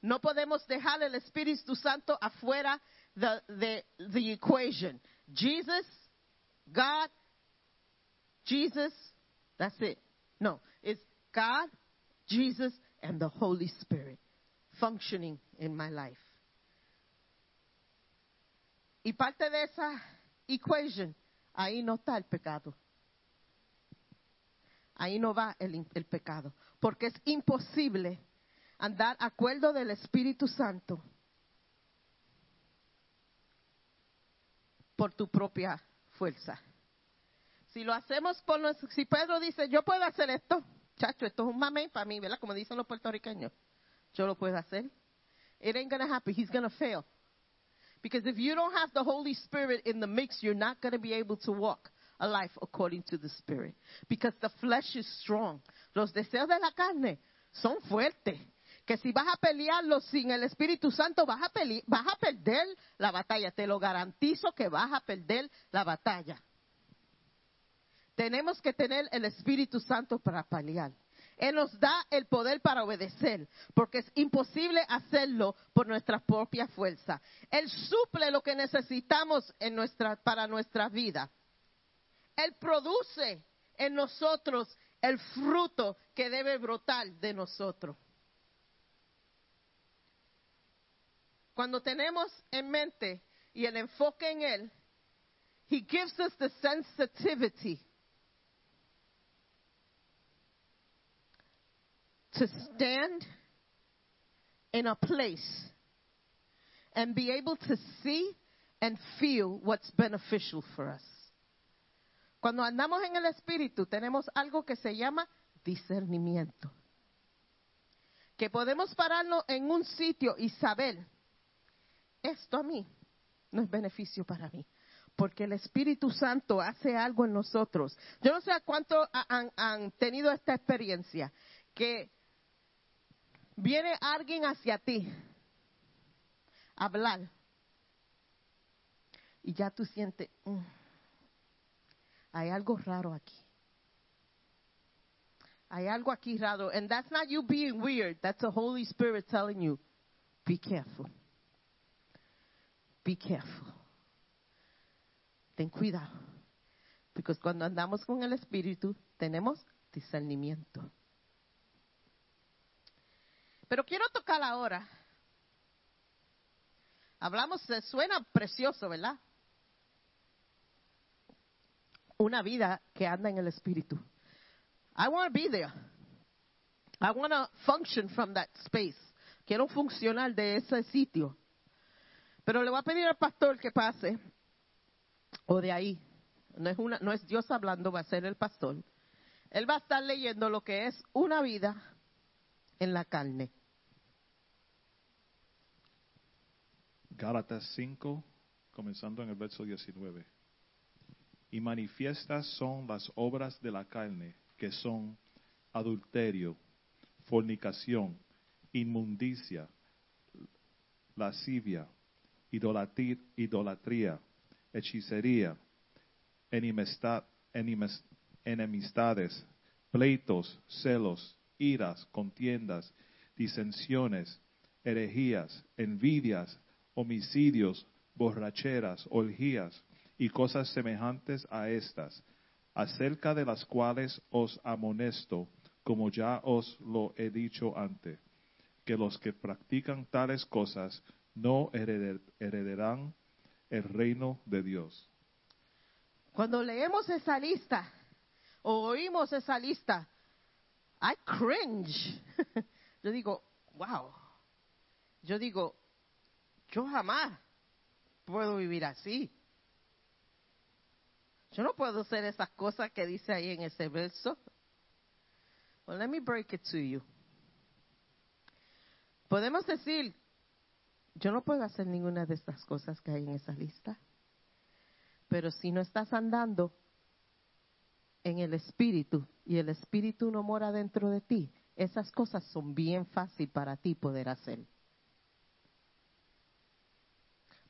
No podemos dejar el Espíritu Santo afuera de, de the equation. Jesus, God, Jesus, that's it. No, it's God, Jesus, and the Holy Spirit functioning in my life. Y parte de esa equation, ahí no está el pecado. Ahí no va el, el pecado. Porque es imposible andar acuerdo del Espíritu Santo por tu propia fuerza. Si lo hacemos por los, si Pedro dice, yo puedo hacer esto, chacho, esto es un mame para mí, ¿verdad? Como dicen los puertorriqueños. Yo lo puedo hacer. It ain't gonna happen. He's gonna fail. Because if you don't have the Holy Spirit in the mix, you're not going to be able to walk a life according to the Spirit. Because the flesh is strong. Los deseos de la carne son fuertes. Que si vas a pelearlo sin el Espíritu Santo, vas a, perder la batalla. Te lo garantizo que vas a perder la batalla. Tenemos que tener el Espíritu Santo para pelear. Él nos da el poder para obedecer, porque es imposible hacerlo por nuestra propia fuerza. Él suple lo que necesitamos para nuestra vida. Él produce en nosotros el fruto que debe brotar de nosotros. Cuando tenemos en mente y el enfoque en Él, He gives us the sensitivity to stand in a place and be able to see and feel what's beneficial for us. Cuando andamos en el Espíritu tenemos algo que se llama discernimiento. Que podemos pararnos en un sitio y saber, esto a mí no es beneficio para mí. Porque el Espíritu Santo hace algo en nosotros. Yo no sé a cuánto ha- han, han tenido esta experiencia, que viene alguien hacia ti a hablar y ya tú sientes, "Mm, hay algo raro aquí. Hay algo aquí raro. And that's not you being weird. That's the Holy Spirit telling you, be careful. Be careful. Ten cuidado. Porque cuando andamos con el Espíritu, tenemos discernimiento. Pero quiero tocar ahora. Hablamos, suena precioso, ¿verdad? Una vida que anda en el Espíritu. I want to be there. I want to function from that space. Quiero funcionar de ese sitio. Pero le voy a pedir al pastor que pase, o de ahí. No es, una, no es Dios hablando, va a ser el pastor. Él va a estar leyendo lo que es una vida en la carne. Gálatas 5, comenzando en el verso 19. Y manifiestas son las obras de la carne, que son adulterio, fornicación, inmundicia, lascivia, idolati- idolatría, hechicería, enemistad- enemis- enemistades, pleitos, celos, iras, contiendas, disensiones, herejías, envidias, homicidios, borracheras, orgías y cosas semejantes a estas, acerca de las cuales os amonesto, como ya os lo he dicho antes, que los que practican tales cosas no hereder- heredarán el reino de Dios. Cuando leemos esa lista o oímos esa lista, I cringe. Yo digo, wow. Yo digo, yo jamás puedo vivir así. Yo no puedo hacer esas cosas que dice ahí en ese verso. Well, let me break it to you. Podemos decir, yo no puedo hacer ninguna de estas cosas que hay en esa lista. Pero si no estás andando en el espíritu y el espíritu no mora dentro de ti, esas cosas son bien fácil para ti poder hacer.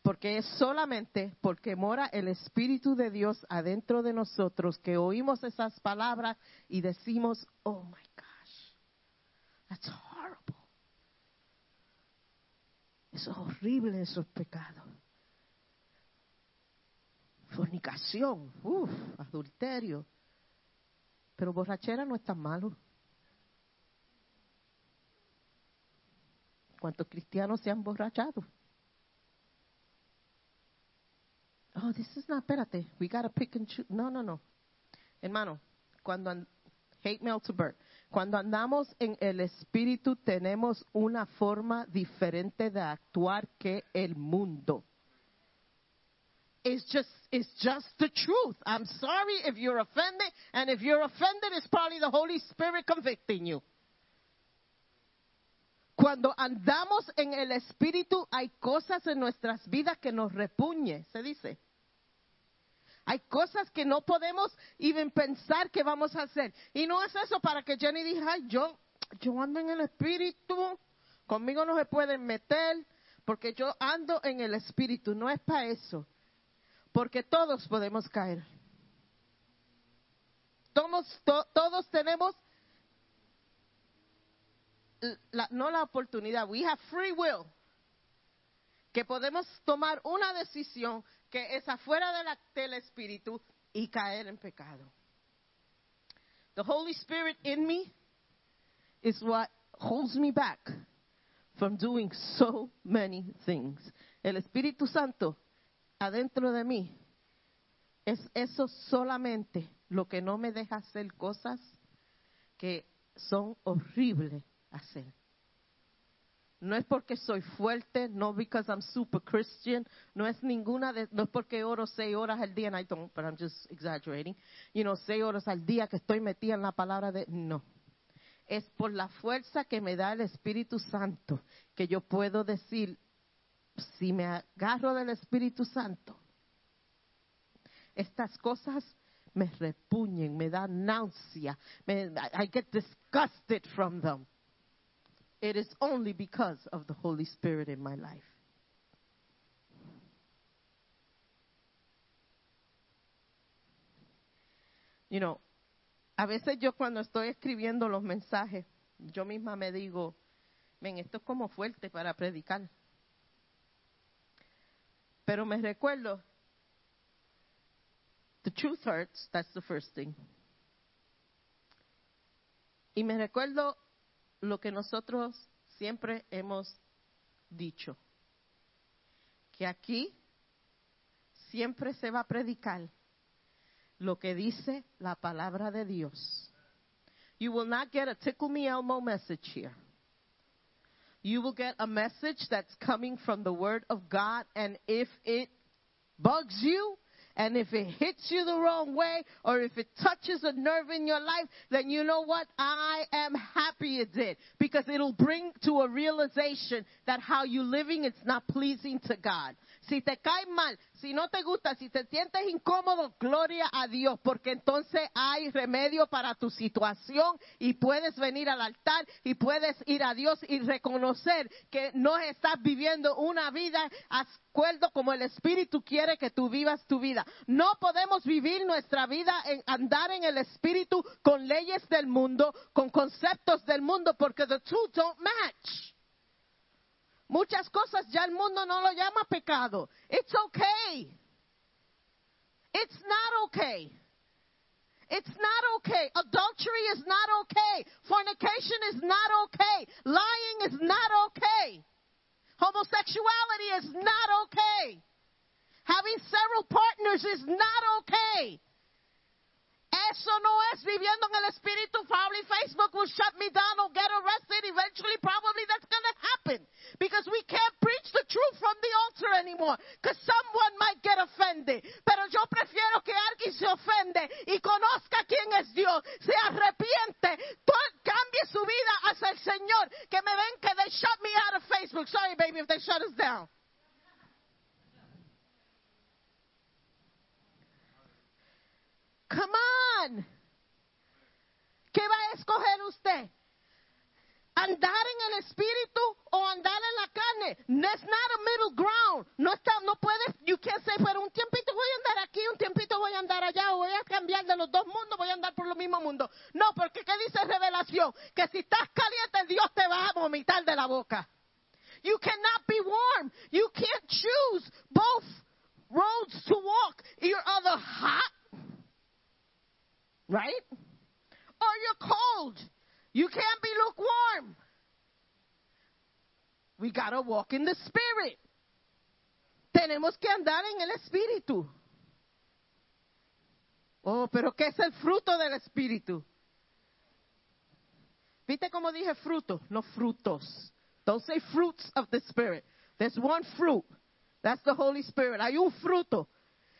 Porque es solamente porque mora el Espíritu de Dios adentro de nosotros que oímos esas palabras y decimos, oh my gosh, that's horrible. Eso es horrible, eso es pecado. Fornicación, uff, adulterio. Pero borrachera no es tan malo. ¿Cuántos cristianos se han borrachado? Oh, this is not, espérate, we gotta pick and choose. No, no, no. Hermano, cuando and- hate mail to birth. Cuando andamos en el espíritu tenemos una forma diferente de actuar que el mundo. It's just, it's just the truth. I'm sorry if you're offended, and if you're offended, it's probably the Holy Spirit convicting you. Cuando andamos en el espíritu, hay cosas en nuestras vidas que nos repuñe, se dice. Hay cosas que no podemos even pensar que vamos a hacer. Y no es eso para que Jenny diga, "Ay, yo, yo ando en el espíritu, conmigo no se pueden meter, porque yo ando en el espíritu. No es para eso. Porque todos podemos caer. Todos, to- todos tenemos no la oportunidad, we have free will, que podemos tomar una decisión que es afuera de la- del espíritu y caer en pecado. The Holy Spirit in me is what holds me back from doing so many things. El Espíritu Santo adentro de mí es eso solamente lo que no me deja hacer cosas que son horribles hacer. No es porque soy fuerte, no because I'm super Christian, no es ninguna de, no es porque oro seis horas al día, and I don't, but I'm just exaggerating, you know, seis horas al día que estoy metida en la palabra de, no. Es por la fuerza que me da el Espíritu Santo que yo puedo decir, si me agarro del Espíritu Santo, estas cosas me repuñen, me dan náusea, me, I get disgusted from them. It is only because of the Holy Spirit in my life. You know, a veces yo cuando estoy escribiendo los mensajes, yo misma me digo, ven, esto es como fuerte para predicar. Pero me recuerdo, the truth hurts, that's the first thing. Y me recuerdo lo que nosotros siempre hemos dicho, que aquí siempre se va a predicar lo que dice la palabra de Dios. You will not get a tickle me Elmo message here. You will get a message that's coming from the Word of God, and if it bugs you, and if it hits you the wrong way, or if it touches a nerve in your life, then you know what? I am happy it did. Because it'll bring to a realization that how you're living is not pleasing to God. Si te cae mal, si no te gusta, si te sientes incómodo, gloria a Dios, porque entonces hay remedio para tu situación y puedes venir al altar y puedes ir a Dios y reconocer que no estás viviendo una vida acuerdo como el Espíritu quiere que tú vivas tu vida. No podemos vivir nuestra vida en andar en el Espíritu con leyes del mundo, con conceptos del mundo, porque the two don't match. Muchas cosas ya el mundo no lo llama pecado. It's okay. It's not okay. It's not okay. Adultery is not okay. Fornication is not okay. Lying is not okay. Homosexuality is not okay. Having several partners is not okay. Eso no es viviendo en el espíritu. Probably Facebook will shut me down or get arrested. Eventually, probably that's going to happen. Because we can't preach the truth from the altar anymore. Because someone might get offended. Pero yo prefiero que alguien se ofende y conozca quién es Dios. Se arrepiente. Cambie su vida hacia el Señor. Que me ven que they shut me out of Facebook. Sorry, baby, if they shut us down. ¿Qué va a escoger usted? ¿Andar en el espíritu o andar en la carne? That's not a middle ground. No está, puedes, you can't say, pero un tiempito voy a andar aquí, un tiempito voy a andar allá, o voy a cambiar de los dos mundos, voy a andar por los mismos mundos. No, porque ¿qué dice revelación? Que si estás caliente, Dios te va a vomitar de la boca. You cannot be warm. You can't choose both roads to walk. You're either hot, right? Or you're cold. You can't be lukewarm. We gotta walk in the spirit. Tenemos que andar en el espíritu. Oh, pero ¿qué es el fruto del espíritu? ¿Viste cómo dije fruto? No frutos. Don't say fruits of the spirit. There's one fruit. That's the Holy Spirit. Hay un fruto.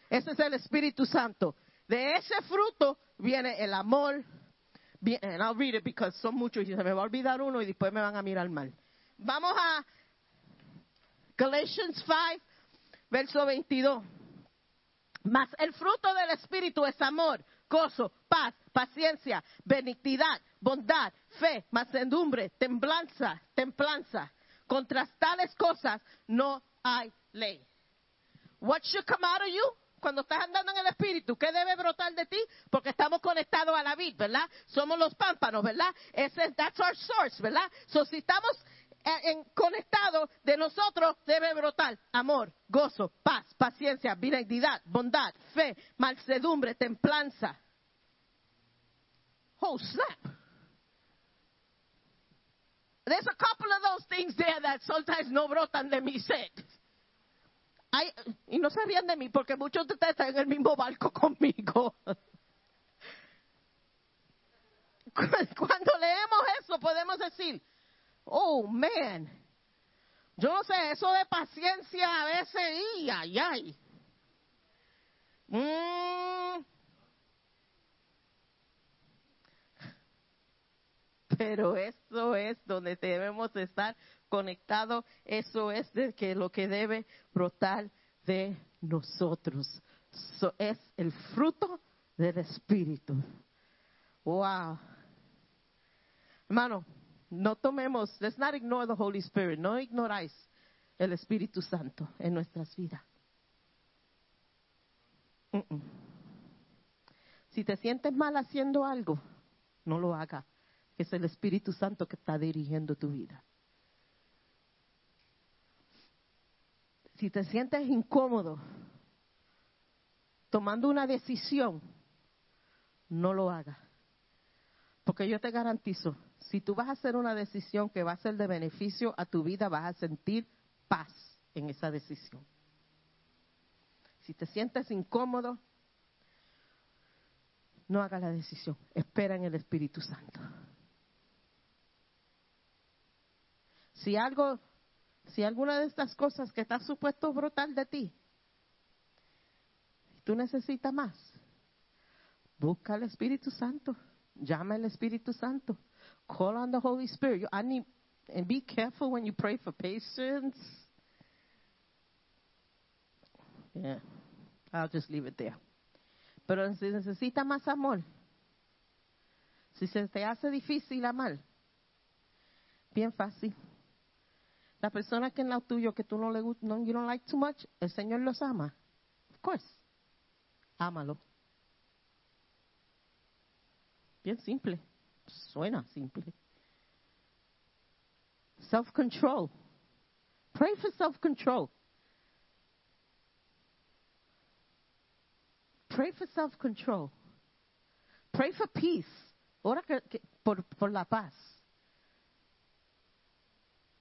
Ese es el Espíritu Santo. De ese fruto viene el amor. And I'll read it because son muchos y se me va a olvidar uno y después me van a mirar mal. Vamos a Galatians 5, verso 22. Mas el fruto del Espíritu es amor, gozo, paz, paciencia, benignidad, bondad, fe, mansedumbre, templanza, templanza. Contra tales cosas no hay ley. What should come out of you? Cuando estás andando en el Espíritu, ¿qué debe brotar de ti? Porque estamos conectados a la vid, ¿verdad? Somos los pámpanos, ¿verdad? Ese, that's our source, ¿verdad? So, si estamos en- conectados de nosotros, debe brotar amor, gozo, paz, paciencia, benignidad, bondad, fe, mansedumbre, templanza. Oh, snap. There's a couple of those things there that sometimes no brotan de mi set. Y no se rían de mí porque muchos de ustedes están en el mismo barco conmigo. Cuando leemos eso podemos decir, oh man, yo no sé, eso de paciencia a veces, y ay, ay. Mm. Pero eso es donde debemos estar conectados, eso es de que lo que debe brotar de nosotros. So, es el fruto del Espíritu. Wow. Hermano, no tomemos, let's not ignore the Holy Spirit, no ignoráis el Espíritu Santo en nuestras vidas. Si te sientes mal haciendo algo, no lo haga. Es el Espíritu Santo que está dirigiendo tu vida. Si te sientes incómodo tomando una decisión, no lo haga. Porque yo te garantizo, si tú vas a hacer una decisión que va a ser de beneficio a tu vida, vas a sentir paz en esa decisión. Si te sientes incómodo, no haga la decisión. Espera en el Espíritu Santo. Si algo, si alguna de estas cosas que está supuesto brotar de ti, tú necesitas más, busca al Espíritu Santo. Llama al Espíritu Santo. Call on the Holy Spirit. You- I need, and be careful when you pray for patience. Yeah, I'll just leave it there. Pero si necesita más amor, si se te hace difícil amar, bien fácil. La persona que en lado tuyo que tú no le gusta, no, you don't like too much, el Señor los ama. Of course. Ámalo. Bien simple. Suena simple. Self control. Pray for self control. Pray for self control. Pray for peace. Ora que- que- por, por la paz.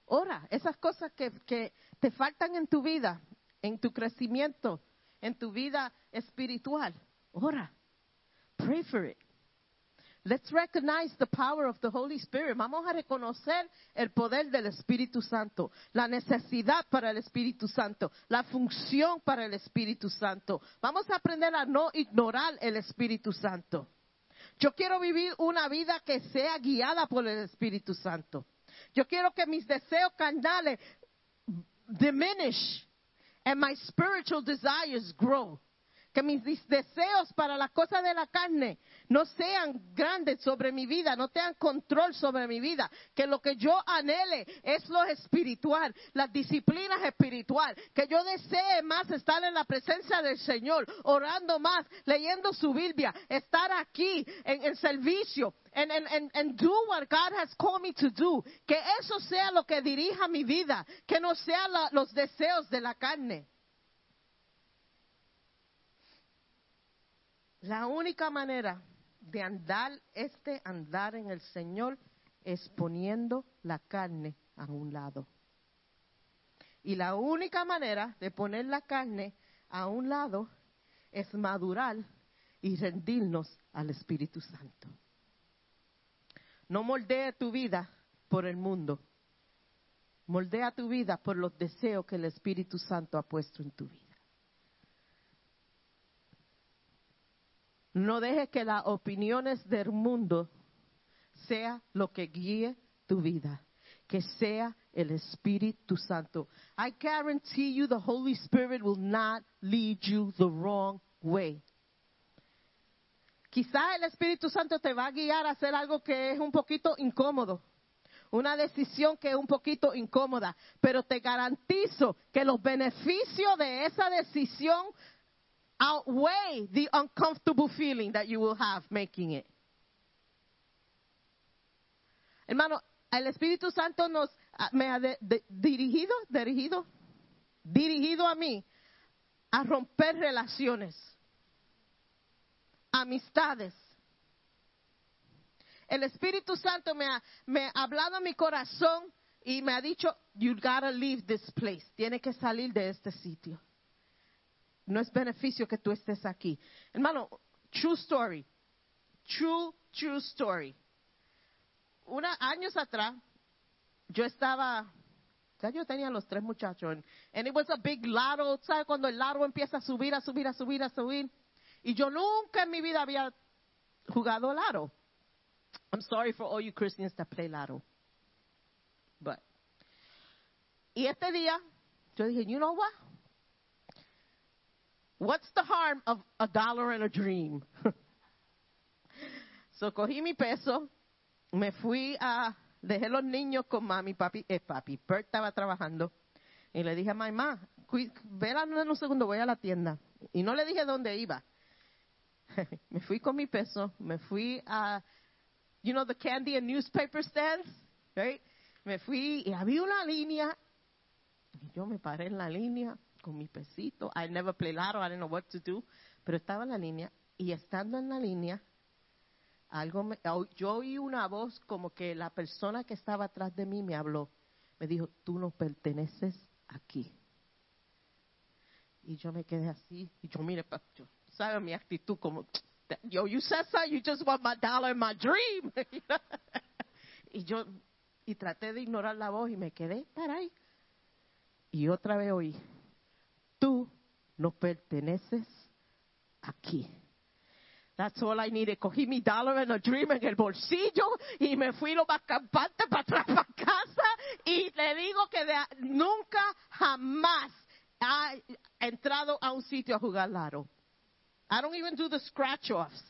Ora esas cosas que, te faltan en tu vida, en tu crecimiento, en tu vida espiritual. Ora. Pray for it. Let's recognize the power of the Holy Spirit. Vamos a reconocer el poder del Espíritu Santo, la necesidad para el Espíritu Santo, la función para el Espíritu Santo. Vamos a aprender a no ignorar el Espíritu Santo. Yo quiero vivir una vida que sea guiada por el Espíritu Santo. Yo quiero que mis deseos carnales diminish and my spiritual desires grow. Que mis deseos para las cosas de la carne no sean grandes sobre mi vida, no tengan control sobre mi vida, que lo que yo anhele es lo espiritual, las disciplinas espiritual, que yo desee más estar en la presencia del Señor, orando más, leyendo su Biblia, estar aquí en servicio, and, and, and, do what God has called me to do. Que eso sea lo que dirija mi vida, que no sean los deseos de la carne. La única manera de andar este andar en el Señor es poniendo la carne a un lado. Y la única manera de poner la carne a un lado es madurar y rendirnos al Espíritu Santo. No moldee tu vida por el mundo. Moldea tu vida por los deseos que el Espíritu Santo ha puesto en tu vida. No dejes que las opiniones del mundo sea lo que guíe tu vida. Que sea el Espíritu Santo. I guarantee you the Holy Spirit will not lead you the wrong way. Quizás el Espíritu Santo te va a guiar a hacer algo que es un poquito incómodo. Una decisión que es un poquito incómoda. Pero te garantizo que los beneficios de esa decisión outweigh the uncomfortable feeling that you will have making it. Hermano, el Espíritu Santo nos ah, me ha de- dirigido, dirigido, dirigido a mí a romper relaciones, amistades. El Espíritu Santo me ha, me ha hablado a mi corazón y me ha dicho, you gotta leave this place. Tiene que salir de este sitio. No es beneficio que tú estés aquí. Hermano, true story. True, true story. Una, años atrás, yo estaba, ya yo tenía los tres muchachos, and, it was a big laro, ¿sabes? Cuando el largo empieza a subir, a subir, a subir, a subir. Y yo nunca en mi vida había jugado laro. I'm sorry for all you Christians that play laro. But, y este día, yo dije, you know what? What's the harm of a dollar and a dream? so cogí mi peso, me fui a, dejé los niños con mami, papi, eh, papi, Bert estaba trabajando, y le dije a mamá, "Cui- vela en un segundo, voy a la tienda. Y no le dije dónde iba. me fui con mi peso, me fui a, you know, the candy and newspaper stands, right? Me fui y había una línea, y yo me paré en la línea con mi pesito. I never play lotto, I didn't know what to do, pero estaba en la línea y estando en la línea, algo me- yo oí una voz como que la persona que estaba atrás de mí me habló. Me dijo, tú no perteneces aquí. Y yo me quedé así, y yo, mire, yo, sabe mi actitud como, yo, you said so, you just want my dollar in my dream. y yo, y traté de ignorar la voz y me quedé para ahí. Y otra vez oí, tú no perteneces aquí. That's all I needed. Cogí mi dollar and a dream en el bolsillo y me fui lo más campante para atrás para casa. Y le digo que de- nunca jamás ha entrado a un sitio a jugar laro. I don't even do the scratch offs.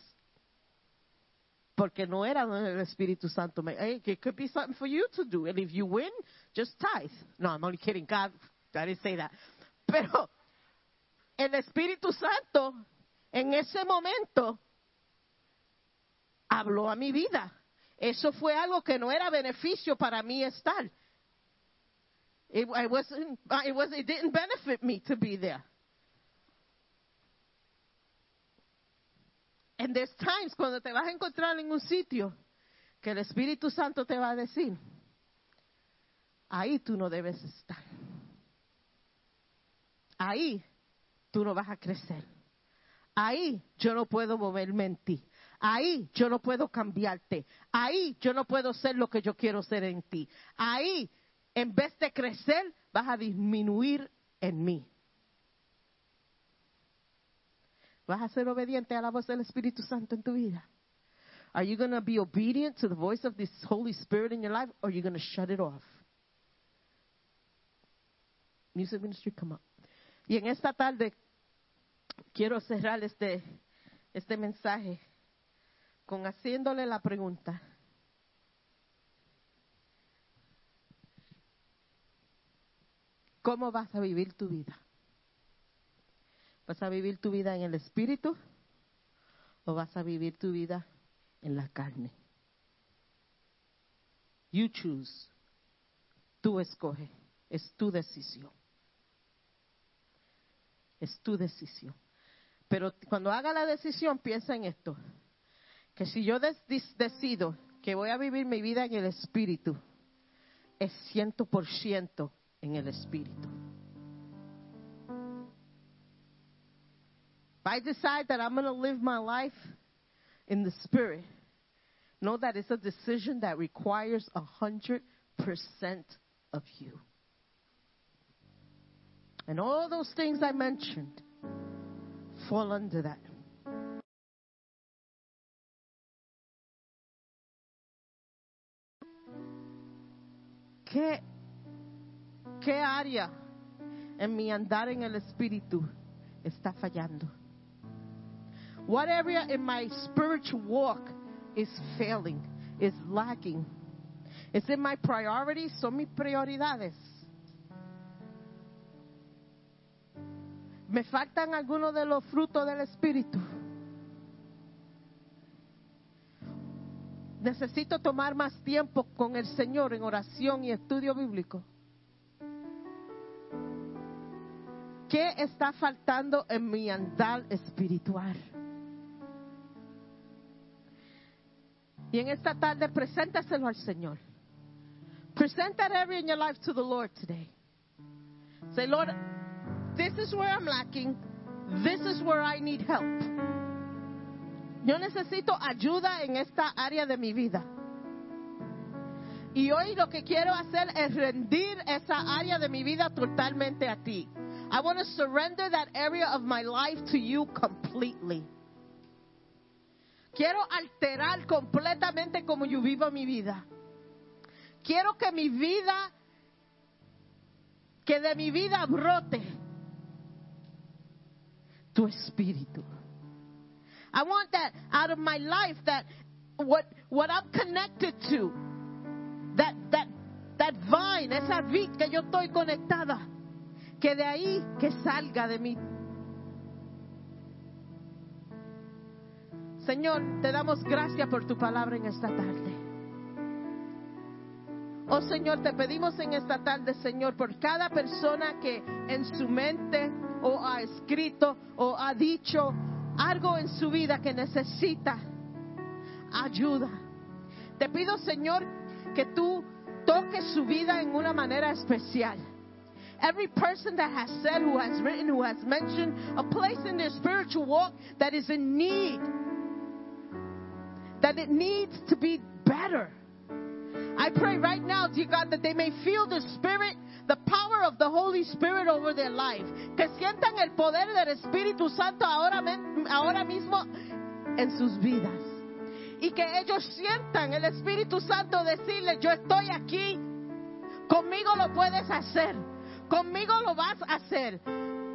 Porque no era el Espíritu Santo. Hey, it could be something for you to do. And if you win, just tithe. No, I'm only kidding. God, I didn't say that. Pero el Espíritu Santo en ese momento habló a mi vida. Eso fue algo que no era beneficio para mí estar. It, I wasn't, it, was, it didn't benefit me to be there. And there's times cuando te vas a encontrar en un sitio que el Espíritu Santo te va a decir, ahí tú no debes estar. Ahí tú no vas a crecer. Ahí yo no puedo moverme en ti. Ahí yo no puedo cambiarte. Ahí yo no puedo ser lo que yo quiero ser en ti. Ahí, en vez de crecer, vas a disminuir en mí. ¿Vas a ser obediente a la voz del Espíritu Santo en tu vida? Are you going to be obedient to the voice of this Holy Spirit in your life or are you going to shut it off? Music ministry, come up. Y en esta tarde quiero cerrar este, este mensaje con haciéndole la pregunta. ¿Cómo vas a vivir tu vida? ¿Vas a vivir tu vida en el espíritu o vas a vivir tu vida en la carne? You choose. Tú escoge. Es tu decisión. Es tu decisión. Pero cuando haga la decisión, piensa en esto. Que si yo decido que voy a vivir mi vida en el espíritu, es ciento por ciento en el espíritu. If I decide that I'm going to live my life in the spirit, know that it's a decision that requires a hundred percent of you. And all those things I mentioned fall under that. ¿Qué, qué área en mi andar en el espíritu está fallando? What area in my spiritual walk is failing, is lacking? Is it my priorities? Son mis prioridades. Me faltan algunos de los frutos del espíritu. Necesito tomar más tiempo con el Señor en oración y estudio bíblico. ¿Qué está faltando en mi andar espiritual? Y en esta tarde, preséntaselo al Señor. Present that in your life to the Lord today. Say, Lord, this is where I'm lacking. This is where I need help. Yo necesito ayuda en esta área de mi vida. Y hoy lo que quiero hacer es rendir esa área de mi vida totalmente a ti. I want to surrender that area of my life to you completely. Quiero alterar completamente como yo vivo mi vida. Quiero que mi vida, que de mi vida brote tu espíritu. I want that out of my life that what what I'm connected to that that that vine, esa vid que yo estoy conectada, que de ahí que salga de mí. Señor, te damos gracias por tu palabra en esta tarde. Oh Señor, te pedimos en esta tarde, Señor, por cada persona que en su mente o ha escrito o ha dicho algo en su vida que necesita ayuda. Te pido, Señor, que tú toques su vida en una manera especial. Every person that has said, who has written, who has mentioned a place in their spiritual walk that is in need, that it needs to be better. I pray right now, dear God, that they may feel the Spirit, the power of the Holy Spirit over their life. Que sientan el poder del Espíritu Santo ahora, ahora mismo en sus vidas. Y que ellos sientan el Espíritu Santo decirle, yo estoy aquí, conmigo lo puedes hacer, conmigo lo vas a hacer.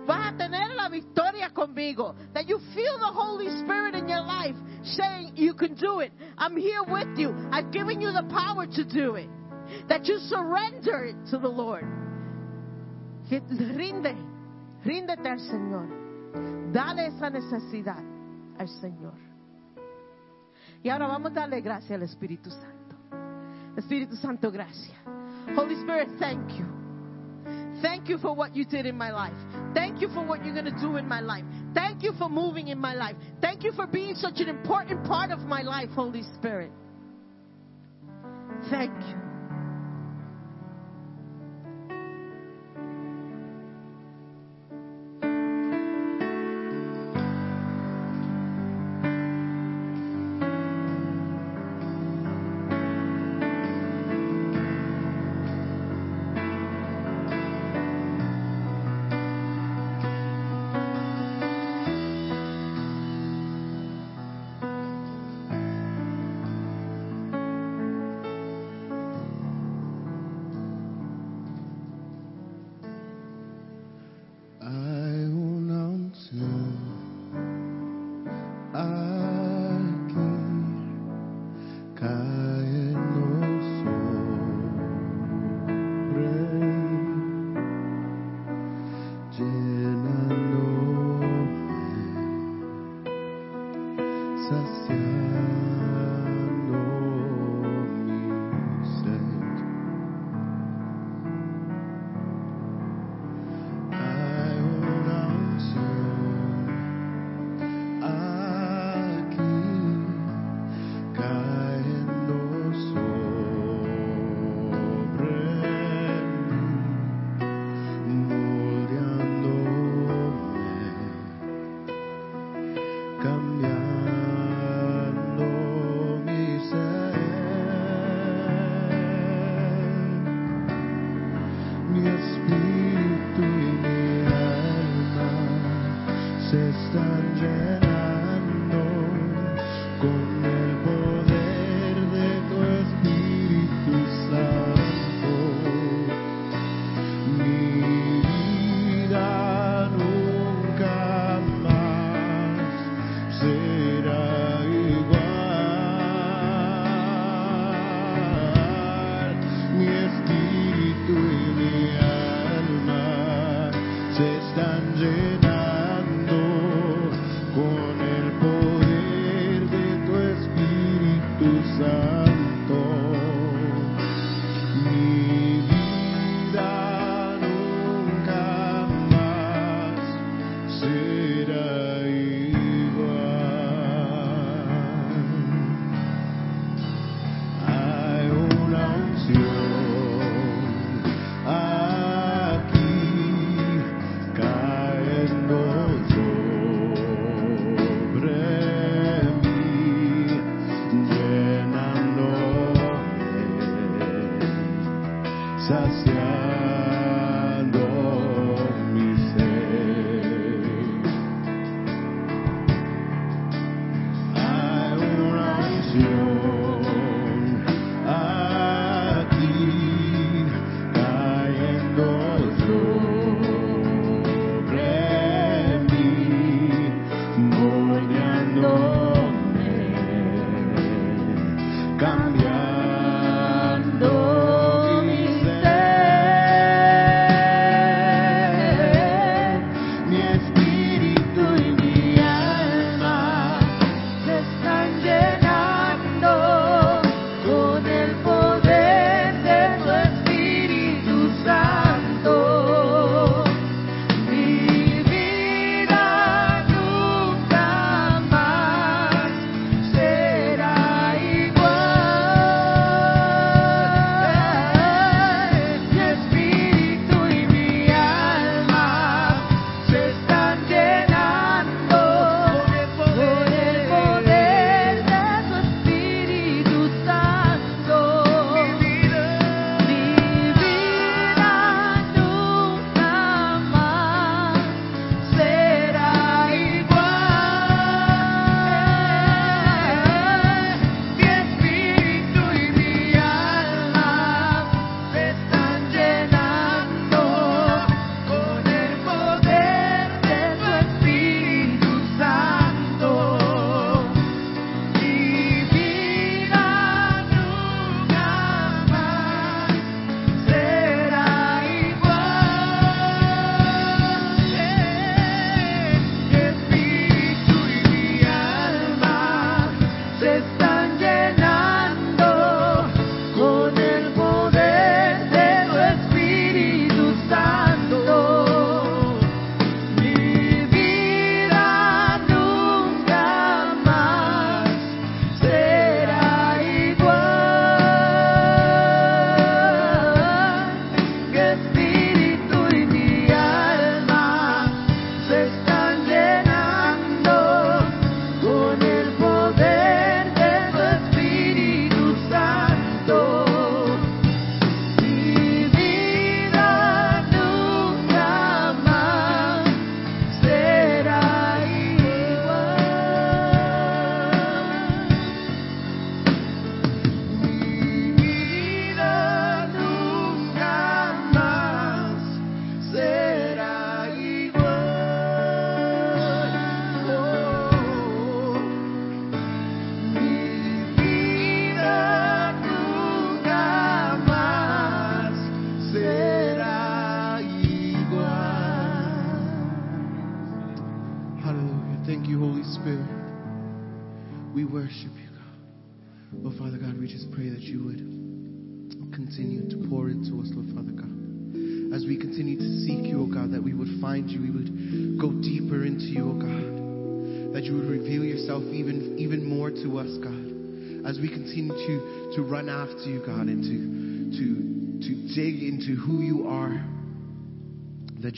Vas a tener la victoria conmigo. That you feel the Holy Spirit in your life saying, You can do it. I'm here with you. I've given you the power to do it. That you surrender it to the Lord. Rinde, ríndete al Señor. Dale esa necesidad al Señor. Y ahora vamos a darle gracias al Espíritu Santo. Espíritu Santo, gracias. Holy Spirit, thank you. Thank you for what you did in my life. Thank you for what you're going to do in my life. Thank you for moving in my life. Thank you for being such an important part of my life, Holy Spirit. Thank you.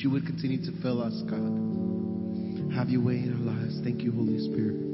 you would continue to fill us, God. Have your way in our lives. Thank you, Holy Spirit.